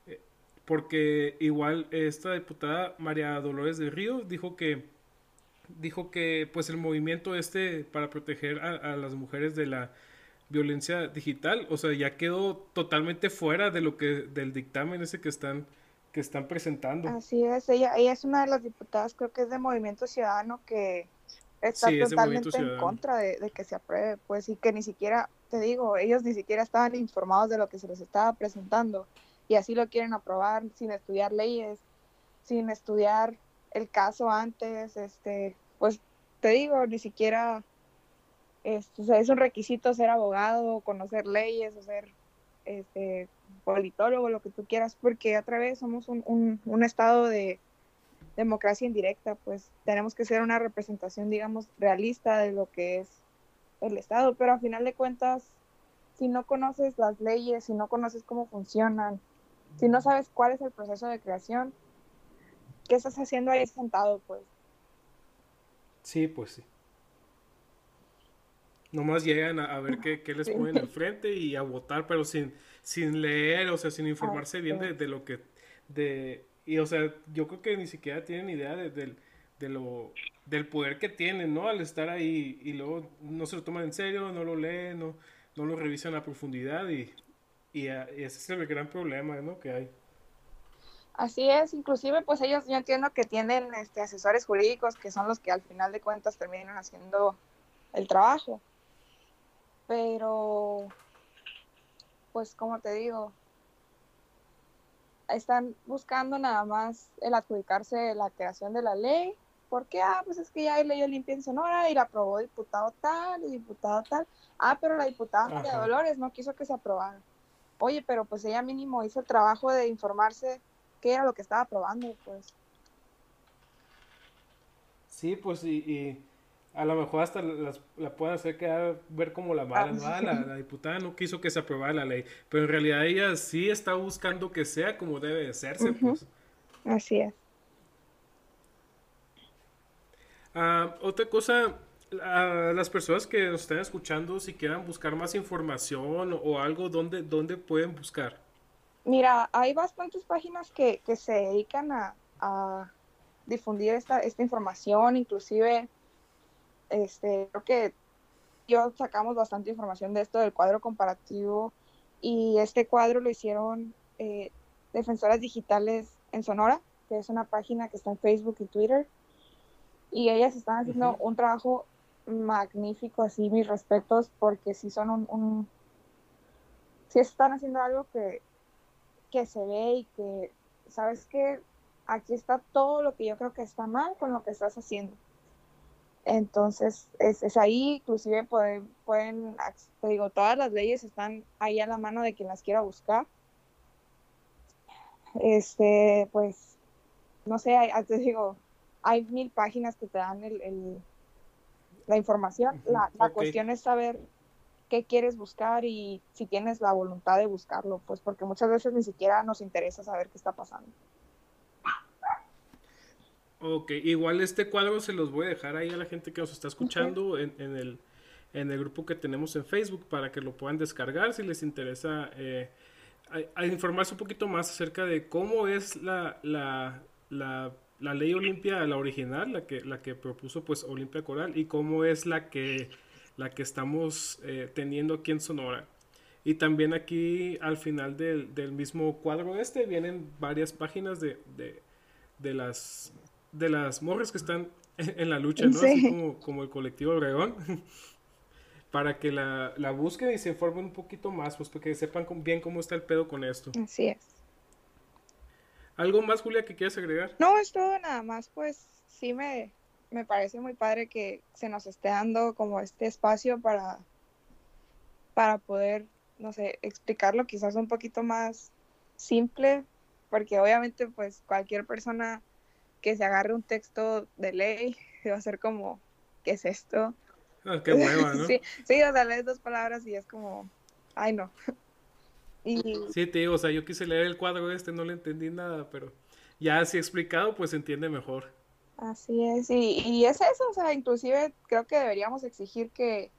Eh, porque igual esta diputada María Dolores de Río dijo que dijo que pues el movimiento este para proteger a, las mujeres de la violencia digital, o sea, ya quedó totalmente fuera de lo que del dictamen ese que están que están presentando. Así es, ella, ella es una de las diputadas, creo que es de Movimiento Ciudadano que está totalmente en contra de, de, que se apruebe, pues y que ni siquiera, te digo, ellos ni siquiera estaban informados de lo que se les estaba presentando y así lo quieren aprobar sin estudiar leyes, sin estudiar el caso antes, este, pues te digo, ni siquiera es un requisito ser abogado, conocer leyes, o ser este, politólogo, lo que tú quieras, porque otra vez somos un, un, estado de democracia indirecta, pues tenemos que ser una representación, digamos, realista de lo que es el Estado, pero a final de cuentas, si no conoces las leyes, si no conoces cómo funcionan, si no sabes cuál es el proceso de creación, ¿qué estás haciendo ahí sentado, pues? Sí, pues sí. Nomás llegan a, ver qué, qué les ponen enfrente y a votar, pero sin, sin leer, o sea, sin informarse bien de, de, lo que... de Y, o sea, yo creo que ni siquiera tienen idea de, de, lo, del poder que tienen, ¿no? Al estar ahí y luego no se lo toman en serio, no lo leen, no, no lo revisan a profundidad y, y, ese es el gran problema, ¿no? Que hay. Así es, inclusive pues ellos yo entiendo que tienen este asesores jurídicos que son los que al final de cuentas terminan haciendo el trabajo pero pues como te digo, están buscando nada más el adjudicarse la creación de la ley, porque, ah, pues es que ya hay ley limpia en Sonora y la aprobó diputado tal y diputado tal. Ah, pero la diputada María Dolores no quiso que se aprobara. Oye, pero pues ella mínimo hizo el trabajo de informarse qué era lo que estaba aprobando, pues. Sí, pues y a lo mejor hasta la pueden hacer quedar ver como la mala, ah, la, diputada no quiso que se aprobara la ley, pero en realidad ella sí está buscando que sea como debe de hacerse, pues. Así es. Ah, otra cosa, a las personas que nos están escuchando, si quieran buscar más información o, algo, ¿dónde, ¿dónde pueden buscar? Mira, hay bastantes páginas que, que se dedican a, a difundir esta, esta información, inclusive este, creo que yo sacamos bastante información de esto del cuadro comparativo y este cuadro lo hicieron eh, Defensoras Digitales en Sonora, que es una página que está en Facebook y Twitter. Y ellas están haciendo un trabajo magnífico, así mis respetos, porque sí son un, un sí están haciendo algo que, que se ve y que, ¿sabes que Aquí está todo lo que yo creo que está mal con lo que estás haciendo. Entonces, es, ahí, inclusive pueden, pueden, te digo, todas las leyes están ahí a la mano de quien las quiera buscar. Este, pues, no sé, te digo, hay mil páginas que te dan el, la información. La, cuestión es saber qué quieres buscar y si tienes la voluntad de buscarlo, pues porque muchas veces ni siquiera nos interesa saber qué está pasando. Ok, igual este cuadro se los voy a dejar ahí a la gente que nos está escuchando en, el, en el grupo que tenemos en Facebook para que lo puedan descargar si les interesa eh, a, informarse un poquito más acerca de cómo es la, la, la, la, ley Olimpia, la original, la que, la que propuso pues Olimpia Coral y cómo es la que, la que estamos eh, teniendo aquí en Sonora. Y también aquí al final del, del mismo cuadro este vienen varias páginas de, de, de las de las morras que están [LAUGHS] en la lucha, ¿no? Así como, como, el colectivo Obregón, [LAUGHS] para que la, la, busquen y se informen un poquito más, pues porque sepan bien cómo está el pedo con esto. Así es. ¿Algo más, Julia, que quieras agregar? No, es todo nada más, pues sí me, me parece muy padre que se nos esté dando como este espacio para, para poder, no sé, explicarlo quizás un poquito más simple, porque obviamente pues cualquier persona que se agarre un texto de ley [LAUGHS] va a ser como, ¿qué es esto? Ah, qué hueva, [LAUGHS] ¿no? sí, sí, o sea, lees dos palabras y es como, ay, no. [LAUGHS] y... Sí, te digo, o sea, yo quise leer el cuadro este, no le entendí nada, pero ya así explicado, pues se entiende mejor. Así es, y, y es eso, o sea, inclusive creo que deberíamos exigir que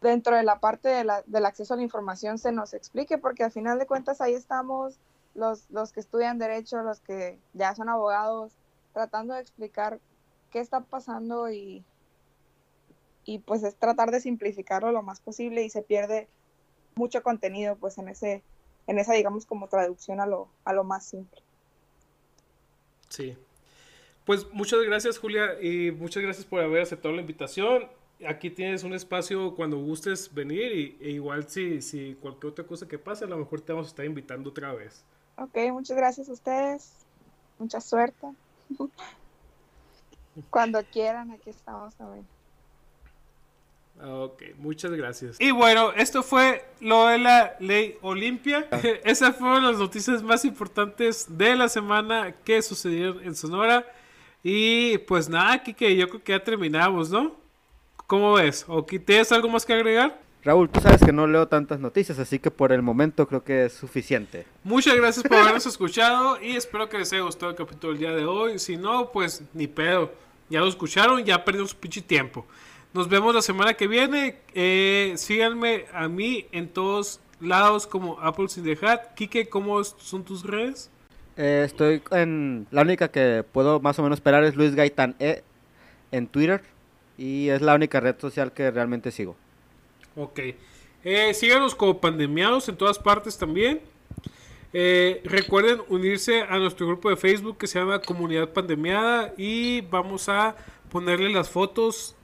dentro de la parte de la, del acceso a la información se nos explique, porque al final de cuentas ahí estamos los, los que estudian derecho, los que ya son abogados, tratando de explicar qué está pasando y, y pues es tratar de simplificarlo lo más posible y se pierde mucho contenido pues en ese en esa digamos como traducción a lo a lo más simple. Sí. Pues muchas gracias Julia y muchas gracias por haber aceptado la invitación. Aquí tienes un espacio cuando gustes venir y, e igual si, si cualquier otra cosa que pase, a lo mejor te vamos a estar invitando otra vez. Ok, muchas gracias a ustedes. Mucha suerte. [LAUGHS] cuando quieran, aquí estamos también. Ok, muchas gracias. Y bueno, esto fue lo de la ley Olimpia. [LAUGHS] Esas fueron las noticias más importantes de la semana que sucedieron en Sonora. Y pues nada, Kike, yo creo que ya terminamos, ¿no? ¿Cómo ves? ¿O tienes algo más que agregar? Raúl, tú sabes que no leo tantas noticias, así que por el momento creo que es suficiente. Muchas gracias por habernos [LAUGHS] escuchado y espero que les haya gustado el capítulo del día de hoy. Si no, pues ni pedo. Ya lo escucharon, ya perdieron su pinche tiempo. Nos vemos la semana que viene. Eh, síganme a mí en todos lados como Apples in the Hat. Kike, ¿cómo son tus redes? Eh, estoy en... La única que puedo más o menos esperar es Luis Gaitán E en Twitter. Y es la única red social que realmente sigo. Ok. Eh, síganos como pandemiados en todas partes también. recuerden unirse a nuestro grupo de Facebook que se llama Comunidad Pandemiada y vamos a ponerle las fotos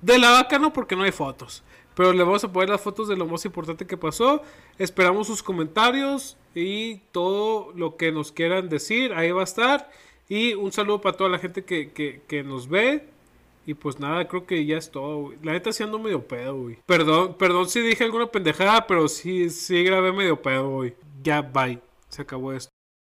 de la vaca no, porque no hay fotos. Pero le vamos a poner las fotos de lo más importante que pasó. Esperamos sus comentarios y todo lo que nos quieran decir. Ahí va a estar. Y un saludo para toda la gente que, que, nos ve. Y pues nada, creo que ya es todo, La neta siendo medio pedo, güey. Perdón, perdón si dije alguna pendejada, pero sí, sí grabé medio pedo, güey. Ya, bye. Se acabó esto.